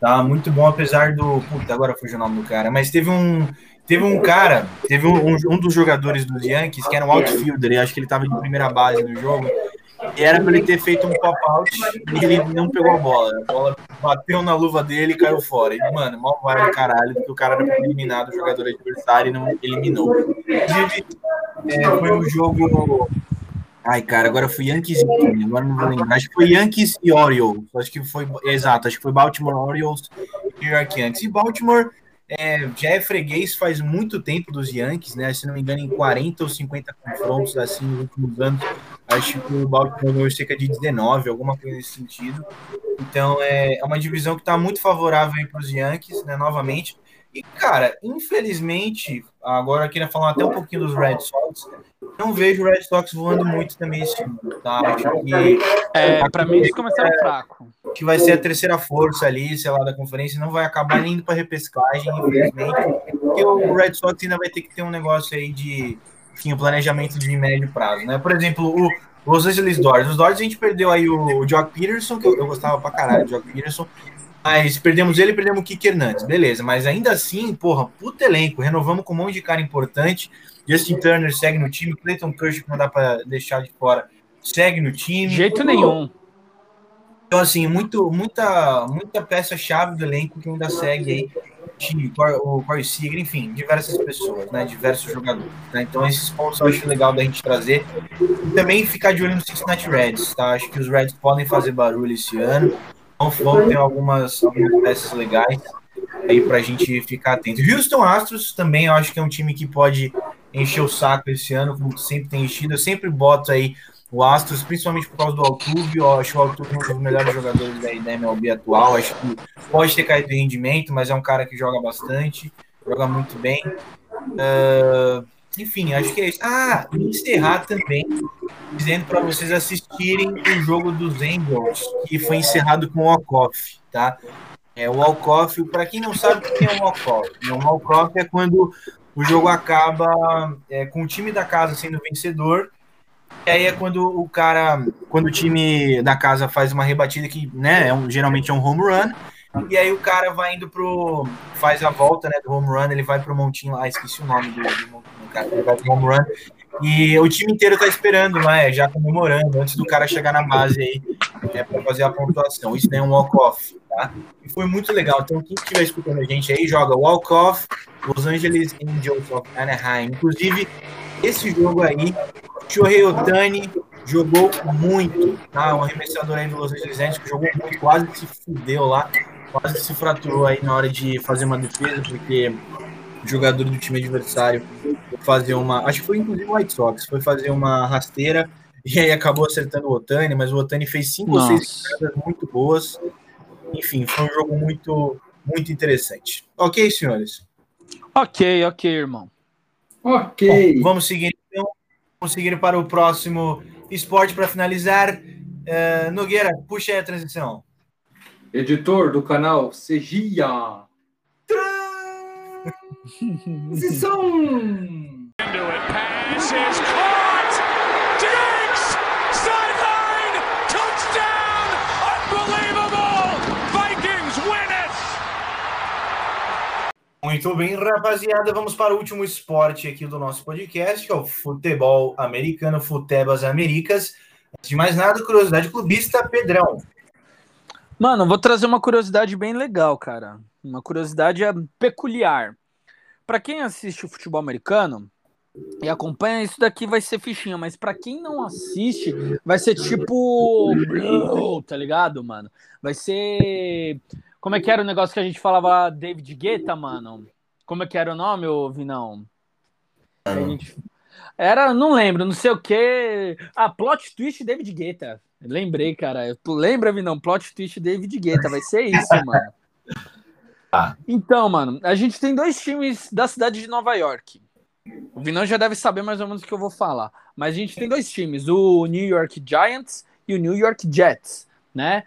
tá? Muito bom, apesar do. Puta, agora fugiu o nome do cara, mas teve um. Teve um cara, teve um, um dos jogadores dos Yankees que era um outfielder, e acho que ele tava de primeira base no jogo, e era para ele ter feito um pop-out e ele não pegou a bola. A bola bateu na luva dele e caiu fora. E, mano, mal vai do caralho, porque o cara era pra eliminado, o jogador adversário e não eliminou. É, foi um jogo Ai, cara, agora foi Yankees e agora não vou lembrar. Acho que foi Yankees e Orioles. Acho que foi, exato, acho que foi Baltimore Orioles e New York Yankees. E Baltimore é, já é freguês faz muito tempo dos Yankees, né? Se não me engano, em 40 ou 50 confrontos assim nos últimos anos. Acho que o Baltimore ganhou cerca de 19, alguma coisa nesse sentido. Então é, é uma divisão que está muito favorável para os Yankees, né? Novamente. E, cara, infelizmente, agora eu queria falar até um pouquinho dos Red Sox. Não vejo o Red Sox voando muito também esse ano, tá? Acho que. É, para mim eles começaram é, fraco. Que vai ser a terceira força ali, sei lá, da conferência, não vai acabar indo para repescagem, infelizmente. Porque o Red Sox ainda vai ter que ter um negócio aí de enfim, um planejamento de médio prazo, né? Por exemplo, o Los Angeles Dodgers. Os Dodgers a gente perdeu aí o, o Jock Peterson, que eu, eu gostava pra caralho do Jock Peterson. Mas perdemos ele e perdemos o Kike Hernandes, beleza. Mas ainda assim, porra, puta elenco. Renovamos com um monte de cara importante. Justin Turner segue no time. Clayton Kershaw, que não dá para deixar de fora, segue no time. De jeito nenhum. Então, assim, muito, muita, muita peça-chave do elenco que ainda segue aí. O Corey Seager, enfim, diversas pessoas, né? Diversos jogadores. Né? Então, esses pontos eu acho legal da gente trazer. E também ficar de olho no Cincinnati Reds, tá? Acho que os Reds podem fazer barulho esse ano vão ter algumas, algumas peças legais aí para a gente ficar atento. Houston Astros também eu acho que é um time que pode encher o saco esse ano, como sempre tem enchido. Eu sempre boto aí o Astros, principalmente por causa do Altuve. Eu acho o Altuve um dos melhores jogadores da, da MLB atual. Acho que pode ter caído de rendimento, mas é um cara que joga bastante, joga muito bem. Uh, enfim, acho que é isso. Ah, encerrar também, dizendo para vocês assistirem o jogo dos Angels, que foi encerrado com o walk-off, tá? É, o walk-off, para quem não sabe o que é um walk-off, o né? walk-off é quando o jogo acaba é, com o time da casa sendo vencedor, e aí é quando o cara, quando o time da casa faz uma rebatida que, né, é um, geralmente é um home run, e aí o cara vai indo pro. faz a volta né, do home run, ele vai pro montinho lá, esqueci o nome do, do, do cara, ele vai pro home run. E o time inteiro tá esperando, né? Já comemorando, antes do cara chegar na base aí, é, para fazer a pontuação. Isso daí é um walk-off, tá? E foi muito legal. Então, quem estiver escutando a gente aí, joga walk-off Los Angeles Angels of Anaheim. Inclusive, esse jogo aí, Shohei Otani jogou muito, tá? Um arremessador aí do Los Angeles Angels que jogou muito, quase se fudeu lá quase se fraturou aí na hora de fazer uma defesa, porque o jogador do time adversário foi fazer uma. Acho que foi inclusive o White Sox, foi fazer uma rasteira e aí acabou acertando o Otani, mas o Otani fez cinco Nossa. ou seis jogadas muito boas. Enfim, foi um jogo muito, muito interessante. Ok, senhores? Ok, ok, irmão. Ok. Bom, vamos seguir então. Vamos seguir para o próximo esporte para finalizar. Uh, Nogueira, puxa aí a transição. Editor do canal Segia. Transição! Muito bem, rapaziada. Vamos para o último esporte aqui do nosso podcast, que é o futebol americano, Futebas Americas. Antes de mais nada, curiosidade clubista, Pedrão. Mano, vou trazer uma curiosidade bem legal, cara. Uma curiosidade peculiar. Para quem assiste o futebol americano e acompanha, isso daqui vai ser fichinha, mas para quem não assiste, vai ser tipo. Tá ligado, mano? Vai ser como é que era o negócio que a gente falava David Guetta, mano? Como é que era o nome, ô Vinão? Gente... Era, não lembro, não sei o que. Ah, plot twist David Guetta. Lembrei, cara. Lembra, Vinão? Plot twist David Guetta. Vai ser isso, mano. Ah. Então, mano, a gente tem dois times da cidade de Nova York. O Vinão já deve saber mais ou menos o que eu vou falar. Mas a gente tem dois times, o New York Giants e o New York Jets, né?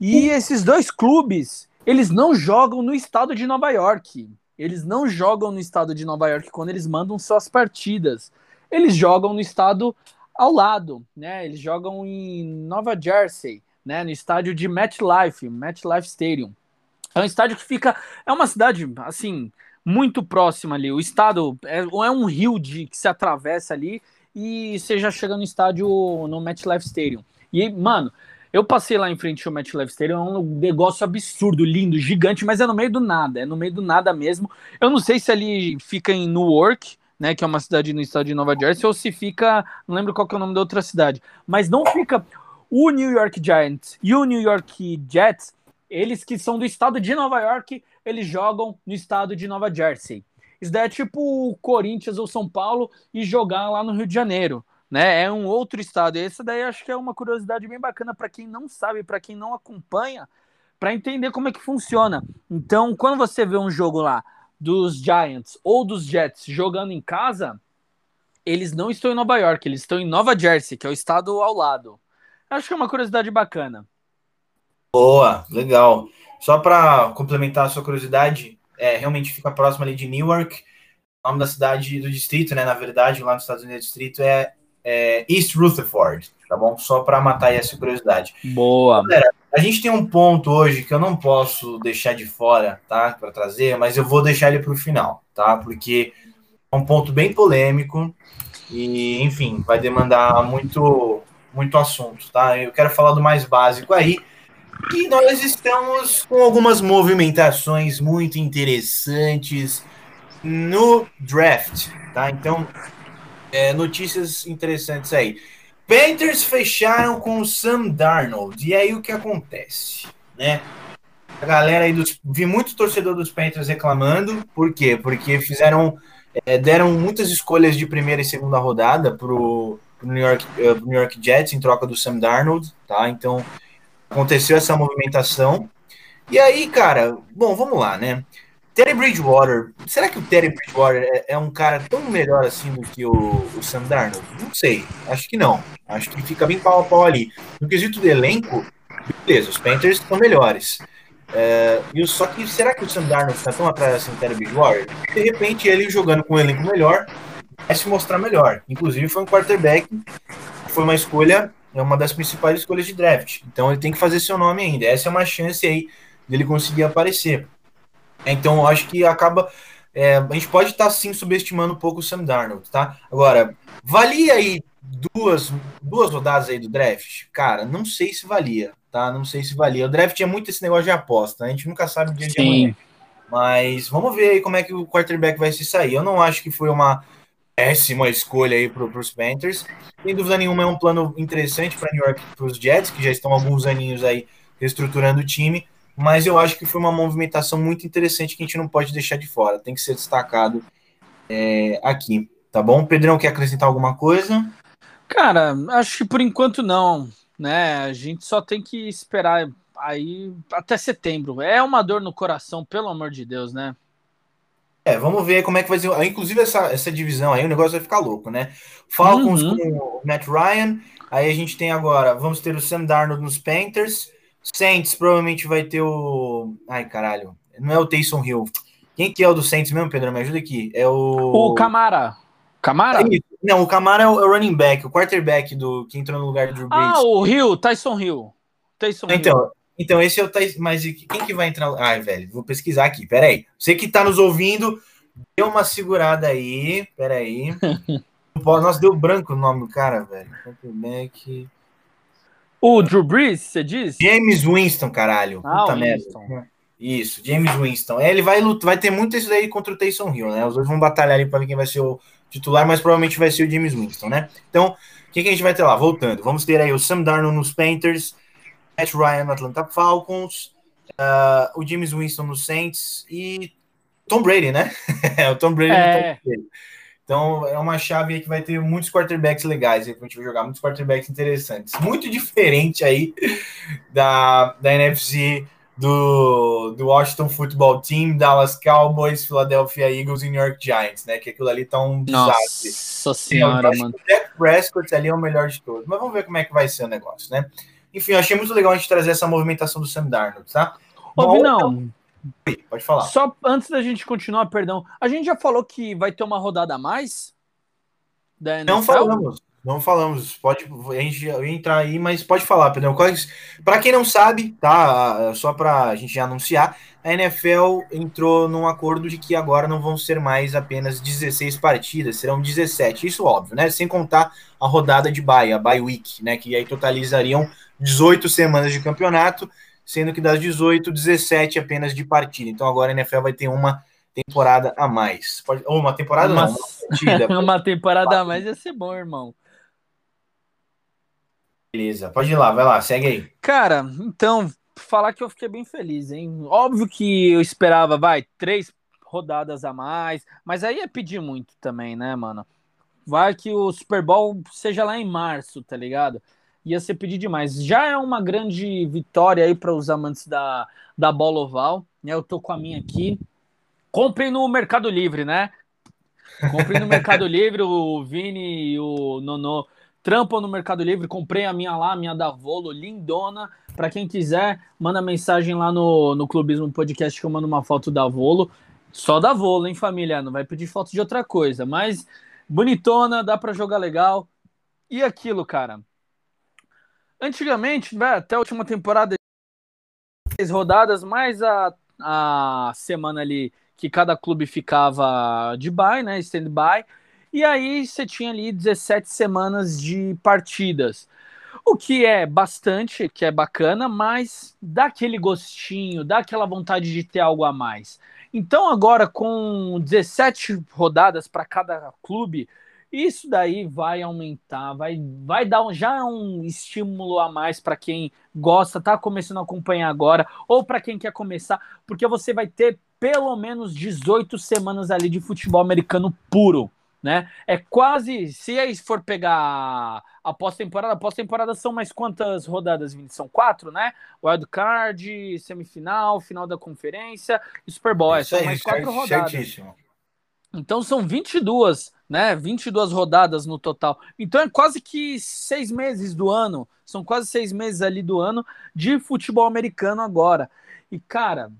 E esses dois clubes, eles não jogam no estado de Nova York. Eles não jogam no estado de Nova York quando eles mandam suas partidas. Eles jogam no estado ao lado, né? Eles jogam em Nova Jersey, né? No estádio de MetLife, MetLife Stadium. É um estádio que fica, é uma cidade assim muito próxima ali. O estado é, é um rio de que se atravessa ali e você já chega no estádio no MetLife Stadium. E mano, eu passei lá em frente ao MetLife Stadium, é um negócio absurdo, lindo, gigante, mas é no meio do nada, é no meio do nada mesmo. Eu não sei se ali fica em Newark, né, que é uma cidade no estado de Nova Jersey, ou se fica, não lembro qual é o nome da outra cidade, mas não fica o New York Giants e o New York Jets, eles que são do estado de Nova York, eles jogam no estado de Nova Jersey. Isso daí é tipo o Corinthians ou São Paulo e jogar lá no Rio de Janeiro né? É um outro estado. E essa daí acho que é uma curiosidade bem bacana para quem não sabe, para quem não acompanha, para entender como é que funciona. Então, quando você vê um jogo lá dos Giants ou dos Jets jogando em casa, eles não estão em Nova York, eles estão em Nova Jersey, que é o estado ao lado. Acho que é uma curiosidade bacana. Boa, legal. Só para complementar a sua curiosidade, é, realmente fica próximo ali de Newark. O nome da cidade do distrito, né? Na verdade, lá nos Estados Unidos, distrito é é, East Rutherford, tá bom? Só para matar essa curiosidade. Boa. Galera, a gente tem um ponto hoje que eu não posso deixar de fora, tá? Para trazer, mas eu vou deixar ele para o final, tá? Porque é um ponto bem polêmico e, enfim, vai demandar muito, muito assunto, tá? Eu quero falar do mais básico aí. E nós estamos com algumas movimentações muito interessantes no draft, tá? Então, é, notícias interessantes aí. Panthers fecharam com o Sam Darnold. E aí o que acontece, né? A galera aí dos vi muito torcedor dos Panthers reclamando. Por quê? Porque fizeram é, deram muitas escolhas de primeira e segunda rodada pro, pro New York uh, New York Jets em troca do Sam Darnold, tá? Então aconteceu essa movimentação. E aí, cara, bom, vamos lá, né? Terry Bridgewater, será que o Terry Bridgewater é, é um cara tão melhor assim do que o, o, Sam Darnold? Não sei, acho que não. Acho que fica bem pau a pau ali. No quesito do elenco, beleza, os Panthers estão melhores. É, e só que será que o Sam Darnold está tão atrás assim do Terry Bridgewater? De repente, ele jogando com um elenco melhor, vai se mostrar melhor. Inclusive, foi um quarterback, foi uma escolha, é uma das principais escolhas de draft. Então, ele tem que fazer seu nome ainda. Essa é uma chance aí dele conseguir aparecer. Então, eu acho que acaba. É, a gente pode estar tá, sim subestimando um pouco o Sam Darnold, tá? Agora, valia aí duas, duas rodadas aí do draft? Cara, não sei se valia, tá? Não sei se valia. O draft é muito esse negócio de aposta, né? a gente nunca sabe o dia de amanhã. Mas vamos ver aí como é que o quarterback vai se sair. Eu não acho que foi uma péssima escolha aí para os Panthers. Sem dúvida nenhuma, é um plano interessante para New York, para os Jets, que já estão alguns aninhos aí reestruturando o time mas eu acho que foi uma movimentação muito interessante que a gente não pode deixar de fora, tem que ser destacado é, aqui, tá bom? Pedrão, quer acrescentar alguma coisa? Cara, acho que por enquanto não, né? A gente só tem que esperar aí até setembro. É uma dor no coração, pelo amor de Deus, né? É, vamos ver como é que vai ser. Inclusive, essa, essa divisão aí, o negócio vai ficar louco, né? Falcons uhum. com o Matt Ryan. Aí a gente tem agora, vamos ter o Sam Darnold nos Panthers. Saints provavelmente vai ter o. Ai, caralho. Não é o Taysom Hill. Quem que é o do Saints mesmo, Pedro? Me ajuda aqui. É o. O Camara. Camara? É não, o Camara é o running back, o quarterback do que entrou no lugar do Drew Brees. Ah, o Hill, Tyson Hill. Tyson então, Hill. então, esse é o Tyson. Mas quem que vai entrar? Ai, velho, vou pesquisar aqui. Peraí. Você que tá nos ouvindo, dê uma segurada aí. Peraí. Nossa, deu branco o nome do cara, velho. Quarterback. O Drew Brees, você diz? James Winston, caralho. Ah, Puta merda. Isso, James Winston. É, ele vai lutar, vai ter muito isso daí contra o Taysom Hill, né? Os dois vão batalhar ali para ver quem vai ser o titular, mas provavelmente vai ser o James Winston, né? Então, o que, que, a gente vai ter lá? Voltando, vamos ter aí o Sam Darnold nos Panthers, Matt Ryan no Atlanta Falcons, uh, o James Winston no Saints e Tom Brady, né? o Tom Brady é. no Tom Então, é uma chave aí que vai ter muitos quarterbacks legais aí que a gente vai jogar, muitos quarterbacks interessantes. Muito diferente aí da, da NFC do, do Washington Football Team, Dallas Cowboys, Philadelphia Eagles e New York Giants, né? Que aquilo ali tá um desastre. Nossa senhora, mano. O Dak Prescott ali é o melhor de todos. Mas vamos ver como é que vai ser o negócio, né? Enfim, eu achei muito legal a gente trazer essa movimentação do Sam Darnold, tá? Ouve, não. Pode falar. Só antes da gente continuar, perdão. A gente já falou que vai ter uma rodada a mais? Não falamos. Não falamos, pode a gente entrar aí, mas pode falar, Pedro. Para quem não sabe, tá? Só para a gente anunciar, a NFL entrou num acordo de que agora não vão ser mais apenas 16 partidas, serão 17. Isso óbvio, né? Sem contar a rodada de bye, a bye week, né? Que aí totalizariam 18 semanas de campeonato, sendo que das 18, 17 apenas de partida. Então agora a NFL vai ter uma temporada a mais. Pode, ou uma temporada uma, não, uma partida. uma temporada a mais ia ser bom, irmão. Beleza, pode ir lá, vai lá, segue aí. Cara, então, falar que eu fiquei bem feliz, hein? Óbvio que eu esperava, vai, três rodadas a mais, mas aí é pedir muito também, né, mano? Vai que o Super Bowl seja lá em março, tá ligado? Ia ser pedir demais. Já é uma grande vitória aí para os amantes da, da bola oval, né? Eu tô com a minha aqui. Comprem no Mercado Livre, né? Comprem no Mercado Livre, o Vini e o Nono trampam no Mercado Livre, comprei a minha lá, a minha da Volo, lindona. Para quem quiser, manda mensagem lá no, no Clubismo Podcast que eu mando uma foto da Volo. Só da Volo, hein, família? Não vai pedir foto de outra coisa, mas bonitona, dá para jogar legal. E aquilo, cara. Antigamente, né, até a última temporada, rodadas, mais a, a semana ali que cada clube ficava de bye, né, stand-by. E aí você tinha ali 17 semanas de partidas. O que é bastante, que é bacana, mas dá aquele gostinho, dá aquela vontade de ter algo a mais. Então, agora com 17 rodadas para cada clube, isso daí vai aumentar, vai, vai dar um, já um estímulo a mais para quem gosta, tá começando a acompanhar agora, ou para quem quer começar, porque você vai ter pelo menos 18 semanas ali de futebol americano puro né? É quase, se aí for pegar a pós-temporada, a pós-temporada são mais quantas rodadas, Vini? São quatro, né? Wild card, semifinal, final da conferência e Super Bowl, é, são mais quatro rodadas. Certíssimo. Então são 22, né? 22 rodadas no total. Então é quase que seis meses do ano, são quase seis meses ali do ano de futebol americano agora. E cara,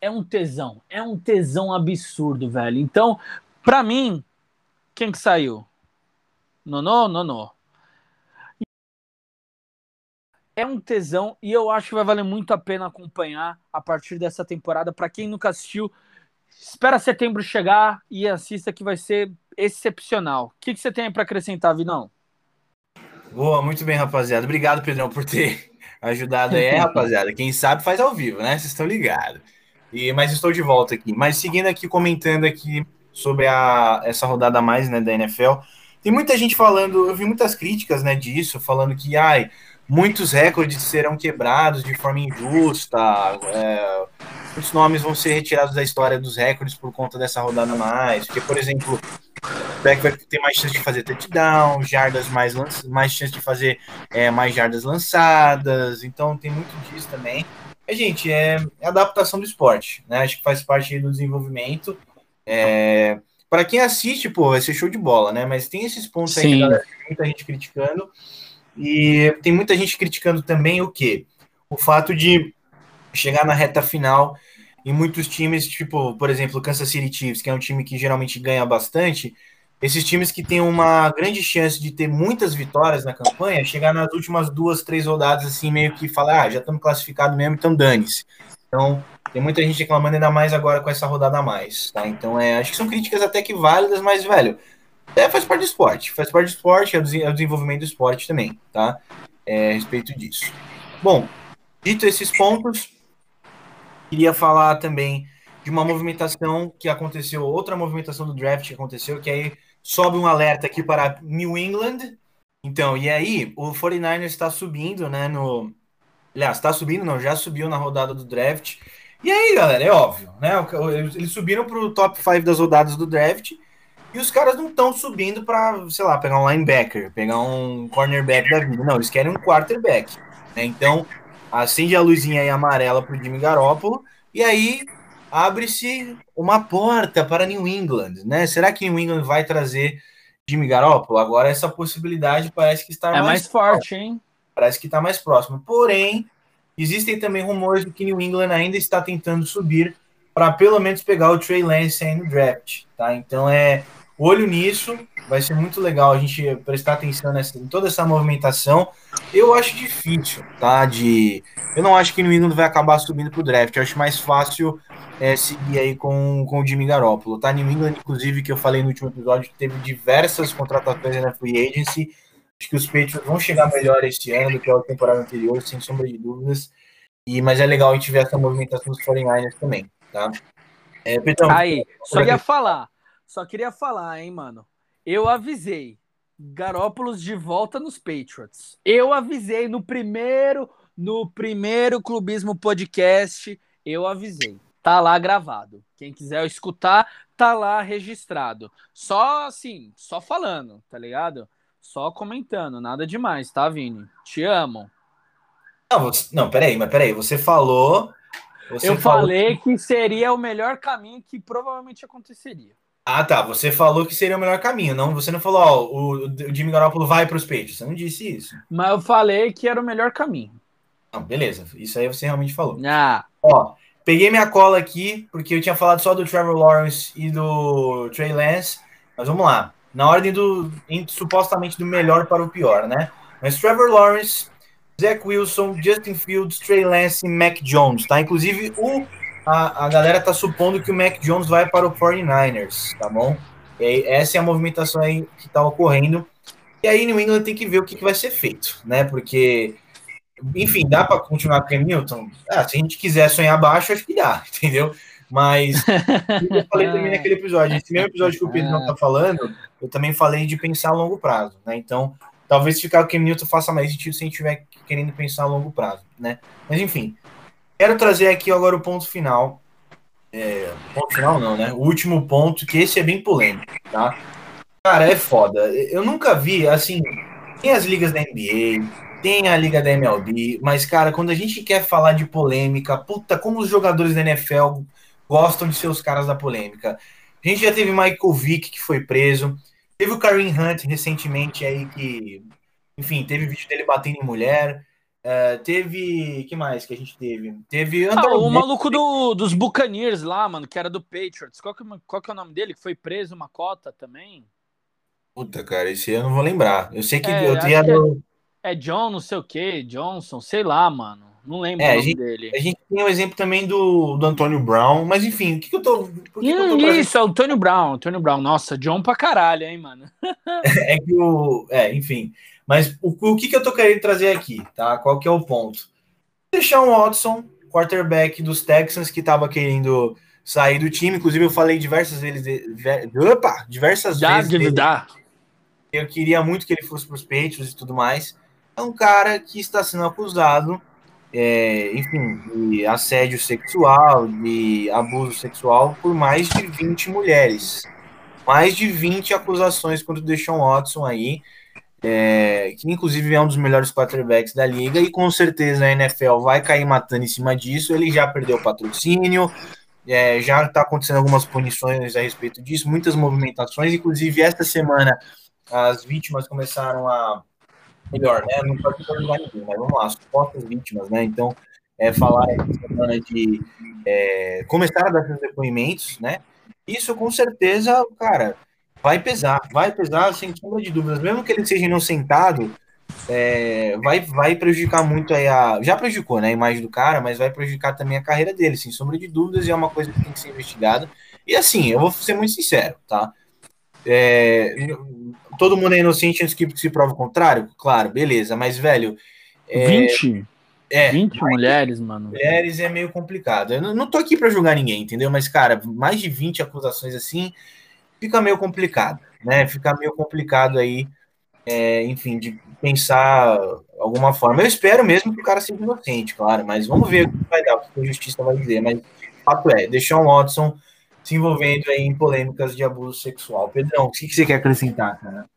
é um tesão, é um tesão absurdo, velho. Então, para mim, quem que saiu? Nono? Nono. É um tesão e eu acho que vai valer muito a pena acompanhar a partir dessa temporada. Para quem nunca assistiu, espera setembro chegar e assista que vai ser excepcional. O que, que você tem para acrescentar, Vinão? Boa, muito bem, rapaziada. Obrigado, Pedrão, por ter ajudado aí, rapaziada. Quem sabe faz ao vivo, né? Vocês estão ligados. E, mas estou de volta aqui. Mas seguindo aqui, comentando aqui sobre a, essa rodada a mais né, da NFL. Tem muita gente falando, eu vi muitas críticas né, disso, falando que ai, muitos recordes serão quebrados de forma injusta, é, muitos nomes vão ser retirados da história dos recordes por conta dessa rodada mais. Porque, por exemplo, o Beck vai ter mais chance de fazer touchdown, jardas mais, mais chance de fazer é, mais jardas lançadas, então tem muito disso também. É, gente, é, é adaptação do esporte, né? Acho que faz parte do desenvolvimento É, para quem assiste, pô, vai ser show de bola, né? Mas tem esses pontos Sim. aí que galera, muita gente criticando. E tem muita gente criticando também o quê? O fato de chegar na reta final e muitos times, tipo, por exemplo, o Kansas City Chiefs, que é um time que geralmente ganha bastante, esses times que têm uma grande chance de ter muitas vitórias na campanha, chegar nas últimas duas, três rodadas, assim, meio que falar, ah, já estamos classificados mesmo, então dane-se. Então, tem muita gente reclamando ainda mais agora com essa rodada a mais, tá? Então, é, acho que são críticas até que válidas, mas, velho, é, faz parte do esporte, faz parte do esporte, é, é o desenvolvimento do esporte também, tá? É, a respeito disso. Bom, dito esses pontos, queria falar também de uma movimentação que aconteceu, outra movimentação do draft que aconteceu, que aí sobe um alerta aqui para New England. Então, e aí, o 49ers está subindo, né, no... Aliás, está subindo, não, já subiu na rodada do draft. E aí, galera, é óbvio, né? Eles subiram para o top 5 das rodadas do draft e os caras não estão subindo para, sei lá, pegar um linebacker, pegar um cornerback da vida. Não, eles querem um quarterback. Né? Então, acende a luzinha aí amarela para o Jimmy Garoppolo e aí abre-se uma porta para New England, né? Será que New England vai trazer Jimmy Garoppolo? Agora essa possibilidade parece que está é mais, mais forte, hein? Parece que está mais próximo. Porém, existem também rumores de que New England ainda está tentando subir para pelo menos pegar o Trey Lance aí no draft, tá? Então é olho nisso, vai ser muito legal a gente prestar atenção nessa, em toda essa movimentação. Eu acho difícil, tá? De, eu não acho que New England vai acabar subindo para o draft. Eu acho mais fácil é, seguir aí com, com o Jimmy Garoppolo, tá? New England, inclusive, que eu falei no último episódio, teve diversas contratações na free agency. Acho que os Patriots vão chegar melhor este ano do que a temporada anterior, sem sombra de dúvidas. E, mas é legal a gente ver essa movimentação dos 49ers também, tá? É, aí, só ia falar, só queria falar, hein, mano. Eu avisei. Garópolis de volta nos Patriots. Eu avisei no primeiro, no primeiro Clubismo Podcast, eu avisei. Tá lá gravado. Quem quiser escutar, tá lá registrado. Só assim, só falando, tá ligado? Só comentando, nada demais, tá, Vini? Te amo. Não, você, não peraí, mas peraí, você falou. Você eu falou falei que... que seria o melhor caminho que provavelmente aconteceria. Ah, tá. Você falou que seria o melhor caminho. Não, você não falou, ó, o, o Jimmy Garoppolo vai para os peitos. Você não disse isso. Mas eu falei que era o melhor caminho. Não, beleza. Isso aí você realmente falou. Ah. Ó, Peguei minha cola aqui, porque eu tinha falado só do Trevor Lawrence e do Trey Lance. Mas vamos lá. Na ordem do. Em, supostamente do melhor para o pior, né? Mas Trevor Lawrence, Zach Wilson, Justin Fields, Trey Lance e Mac Jones, tá? Inclusive, o, a, a galera tá supondo que o Mac Jones vai para o 49ers, tá bom? E essa é a movimentação aí que tá ocorrendo. E aí, New England tem que ver o que, que vai ser feito, né? Porque enfim, dá para continuar com o Hamilton? Ah, se a gente quiser sonhar baixo, acho que dá, entendeu? Mas eu falei também naquele episódio, esse mesmo episódio que o Pedro não tá falando, eu também falei de pensar a longo prazo, né? Então, talvez ficar com o Hamilton faça mais sentido se a gente estiver querendo pensar a longo prazo, né? Mas enfim, quero trazer aqui agora o ponto final. É, ponto final não, né? O último ponto, que esse é bem polêmico, tá? Cara, é foda. Eu nunca vi, assim, tem as ligas da NBA, tem a Liga da MLB, mas, cara, quando a gente quer falar de polêmica, puta, como os jogadores da NFL gostam de ser os caras da polêmica. A gente já teve Michael Vick, que foi preso, teve o Kareem Hunt recentemente aí, que, enfim, teve vídeo dele batendo em mulher. Uh, teve. que mais que a gente teve? Teve. Ah, o maluco do, dos Buccaneers lá, mano, que era do Patriots. Qual que, qual que é o nome dele? Que foi preso uma cota também? Puta, cara, esse eu não vou lembrar. Eu sei que é, eu tinha. Do... É John, não sei o que, Johnson, sei lá, mano. Não lembro é, o nome gente, dele. A gente tem um exemplo também do, do Antônio Brown, mas enfim, o que, que eu tô. Que que eu tô isso, é o Antônio Brown, Antônio Brown. Nossa, John pra caralho, hein, mano. é que o. É, enfim. Mas o, o que, que eu tô querendo trazer aqui, tá? Qual que é o ponto? Deixar um Watson, quarterback dos Texans, que tava querendo sair do time. Inclusive, eu falei diversas vezes. Opa! Diversas dá, vezes. Dá. Eu queria muito que ele fosse para os Patriots e tudo mais é um cara que está sendo acusado, é, enfim, de assédio sexual, de abuso sexual por mais de 20 mulheres. Mais de 20 acusações contra o Deshaun Watson aí, é, que inclusive é um dos melhores quarterbacks da liga, e com certeza a NFL vai cair matando em cima disso. Ele já perdeu o patrocínio, É, já está acontecendo algumas punições a respeito disso, muitas movimentações, inclusive esta semana as vítimas começaram a. Melhor, né? Não pode perguntar ninguém, mas vamos lá, as supostas vítimas, né? Então, é, falaram essa semana de é, começar a dar seus depoimentos, né? Isso com certeza, cara, vai pesar, vai pesar sem sombra de dúvidas, mesmo que ele seja inocentado, é, vai, vai prejudicar muito aí a. Já prejudicou né, a imagem do cara, mas vai prejudicar também a carreira dele, sem sombra de dúvidas, e é uma coisa que tem que ser investigada. E assim, eu vou ser muito sincero, tá? É, todo mundo é inocente antes que se prova o contrário? Claro, beleza, mas, velho. É, 20? É, 20 mulheres, mano. Mulheres é meio complicado. Eu não, não tô aqui para julgar ninguém, entendeu? Mas, cara, mais de 20 acusações assim fica meio complicado, né? Fica meio complicado aí, é, enfim, de pensar alguma forma. Eu espero mesmo que o cara seja inocente, claro, mas vamos ver o que vai dar, o que a justiça vai dizer. Mas fato é, Deshaun Watson se envolvendo aí em polêmicas de abuso sexual. Pedrão, o que você quer acrescentar, cara?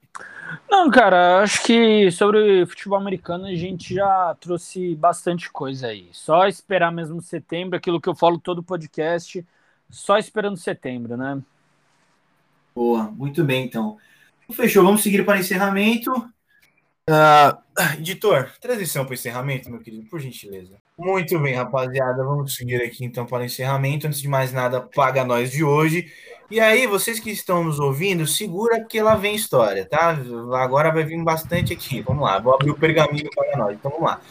Não, cara, acho que sobre futebol americano a gente já trouxe bastante coisa aí. Só esperar mesmo setembro, aquilo que eu falo todo podcast, só esperando setembro, né? Boa, muito bem, então. Fechou, vamos seguir para o encerramento. Uh, editor, transição para encerramento, meu querido, por gentileza. Muito bem, rapaziada, vamos seguir aqui então para o encerramento. Antes de mais nada, paga nós de hoje. E aí, vocês que estão nos ouvindo, segura que lá vem história, tá? Agora vai vir bastante aqui. Vamos lá, vou abrir o pergaminho para nós. Então vamos lá.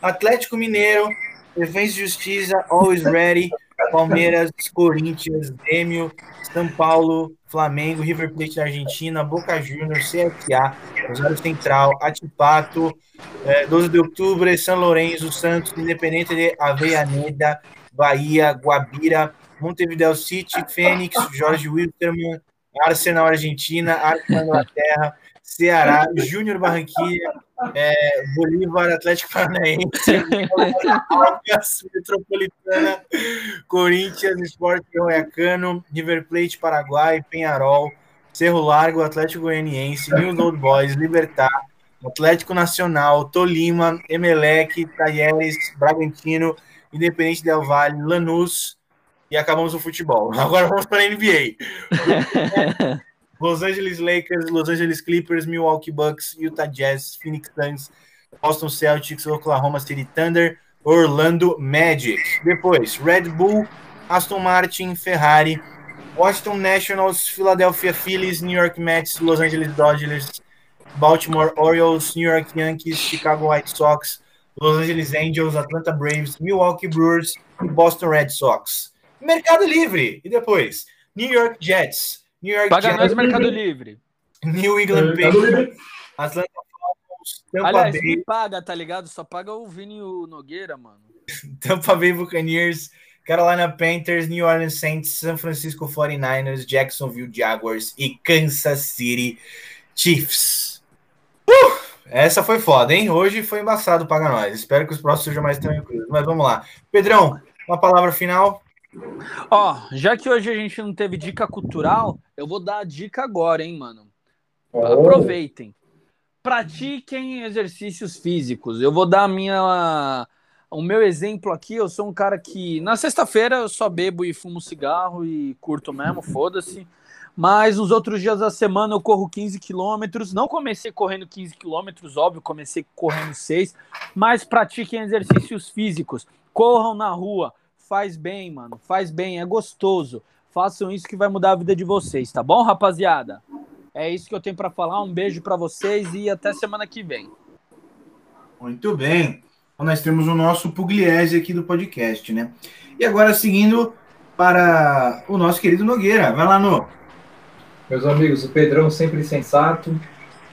Atlético Mineiro, Defesa e Justiça, Always Ready, Palmeiras, Corinthians, Grêmio, São Paulo, Flamengo, River Plate da Argentina, Boca Juniors, CSA, Rosário Central, Atipato, é, 12 de outubro, São Lourenço, Santos, Independente de Aveaneda, Bahia, Guabira, Montevideo City, Fênix, Jorge Wilterman, Arsenal Argentina, Arsenal Inglaterra, Ceará, Júnior Barranquilla, é, Bolívar, Atlético Paranaense, Alcas, Metropolitana, Corinthians, Sport Goiacano, River Plate Paraguai, Penharol, Cerro Largo, Atlético Goianiense, New Old Boys, Libertar, Atlético Nacional, Tolima, Emelec, Talheres, Bragantino, Independente Del Valle, Lanús, e acabamos o futebol. Agora vamos para a NBA. Los Angeles Lakers, Los Angeles Clippers, Milwaukee Bucks, Utah Jazz, Phoenix Suns, Boston Celtics, Oklahoma City Thunder, Orlando Magic. Depois, Red Bull, Aston Martin, Ferrari, Washington Nationals, Philadelphia Phillies, New York Mets, Los Angeles Dodgers, Baltimore Orioles, New York Yankees, Chicago White Sox, Los Angeles Angels, Atlanta Braves, Milwaukee Brewers e Boston Red Sox. Mercado Livre. E depois, New York Jets, New York Paga nós Mercado Livre. New England Patriots, Atlanta Falcons, Tampa Aliás, Bay. me paga, tá ligado? Só paga o Vini e o Nogueira, mano. Tampa Bay Buccaneers, Carolina Panthers, New Orleans Saints, San Francisco 49ers, Jacksonville Jaguars e Kansas City Chiefs. Uh, essa foi foda, hein? Hoje foi embaçado paga nós. Espero que os próximos sejam mais tranquilos. Mas vamos lá. Pedrão, uma palavra final. Ó, já que hoje a gente não teve dica cultural, eu vou dar a dica agora, hein, mano. Aproveitem. Pratiquem exercícios físicos. Eu vou dar a minha o meu exemplo aqui, eu sou um cara que na sexta-feira eu só bebo e fumo cigarro e curto mesmo, foda-se. Mas nos outros dias da semana eu corro 15 quilômetros. Não comecei correndo 15 quilômetros, óbvio, comecei correndo 6. Mas pratiquem exercícios físicos. Corram na rua, faz bem, mano. Faz bem, é gostoso. Façam isso que vai mudar a vida de vocês, tá bom, rapaziada? É isso que eu tenho para falar. Um beijo para vocês e até semana que vem. Muito bem. Então, nós temos o nosso Pugliese aqui do podcast, né? E agora seguindo para o nosso querido Nogueira. Vai lá, No. Meus amigos, o Pedrão sempre sensato.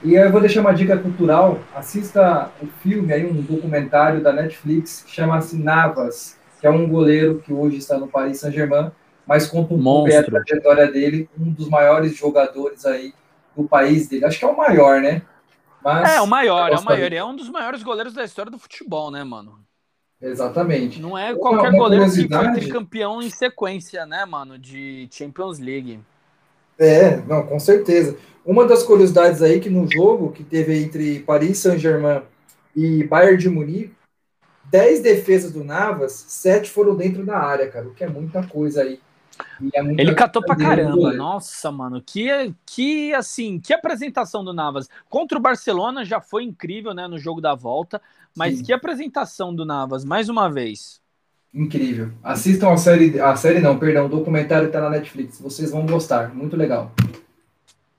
E eu vou deixar uma dica cultural. Assista o um filme aí, um documentário da Netflix, que chama-se Navas, que é um goleiro que hoje está no Paris Saint-Germain, mas conta um pouco a trajetória dele, um dos maiores jogadores aí do país dele. Acho que é o maior, né? Mas é, o maior, é o maior. É um dos maiores goleiros da história do futebol, né, mano? Exatamente. Não é qualquer Uma goleiro que foi tricampeão em sequência, né, mano, de Champions League. É, não, com certeza. Uma das curiosidades aí que no jogo que teve entre Paris Saint-Germain e Bayern de Munique, 10 defesas do Navas, 7 foram dentro da área, cara, o que é muita coisa aí É ele catou pra caramba. Nossa, mano. Que, que, assim, que apresentação do Navas. Contra o Barcelona já foi incrível, né, no jogo da volta. Mas Sim. que apresentação do Navas, mais uma vez. Incrível. Assistam a série, a série não, perdão, o documentário tá na Netflix. Vocês vão gostar, muito legal.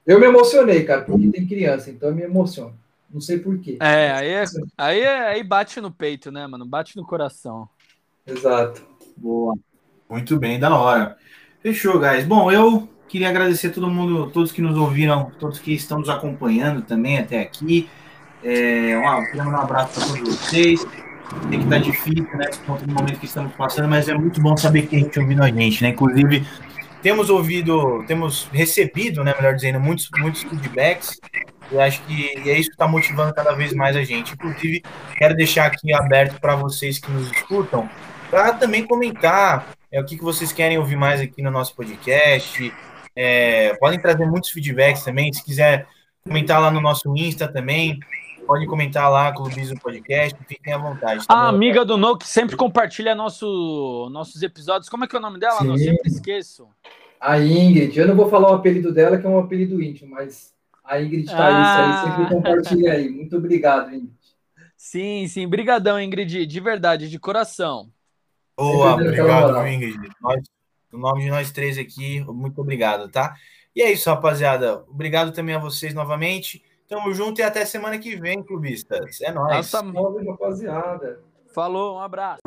Eu me emocionei, cara, porque tem criança, então eu me emociono. Não sei porquê. É, aí, é, aí, é, aí bate no peito, né, mano? Bate no coração. Exato. Boa. Muito bem, da hora. Fechou, guys. Bom, eu queria agradecer a todo mundo, todos que nos ouviram, todos que estão nos acompanhando também até aqui. É, um, um abraço para todos vocês. Tem que estar difícil, né, por conta do momento que estamos passando, mas é muito bom saber que a gente ouvindo a gente, né? Inclusive, temos ouvido, temos recebido, né, melhor dizendo, muitos, muitos feedbacks. Eu acho que é isso que está motivando cada vez mais a gente. Inclusive, quero deixar aqui aberto para vocês que nos escutam, para também comentar é, o que, que vocês querem ouvir mais aqui no nosso podcast. É, podem trazer muitos feedbacks também. Se quiser comentar lá no nosso Insta também, Pode comentar lá, Clubismo Podcast, fiquem à vontade. Tá a amiga do No que sempre compartilha nosso, nossos episódios. Como é que é o nome dela? Sim. Eu sempre esqueço. A Ingrid. Eu não vou falar o apelido dela, que é um apelido íntimo, mas a Ingrid tá ah. aí, sempre compartilha aí. Muito obrigado, Ingrid. Sim, sim. Brigadão, Ingrid. De verdade, de coração. Boa, obrigado, Ingrid. Nós, no nome de nós três aqui, muito obrigado, tá? E é isso, rapaziada. Obrigado também a vocês novamente. Tamo junto e até semana que vem, clubistas. É nóis. Nossa, rapaziada. Falou, um abraço.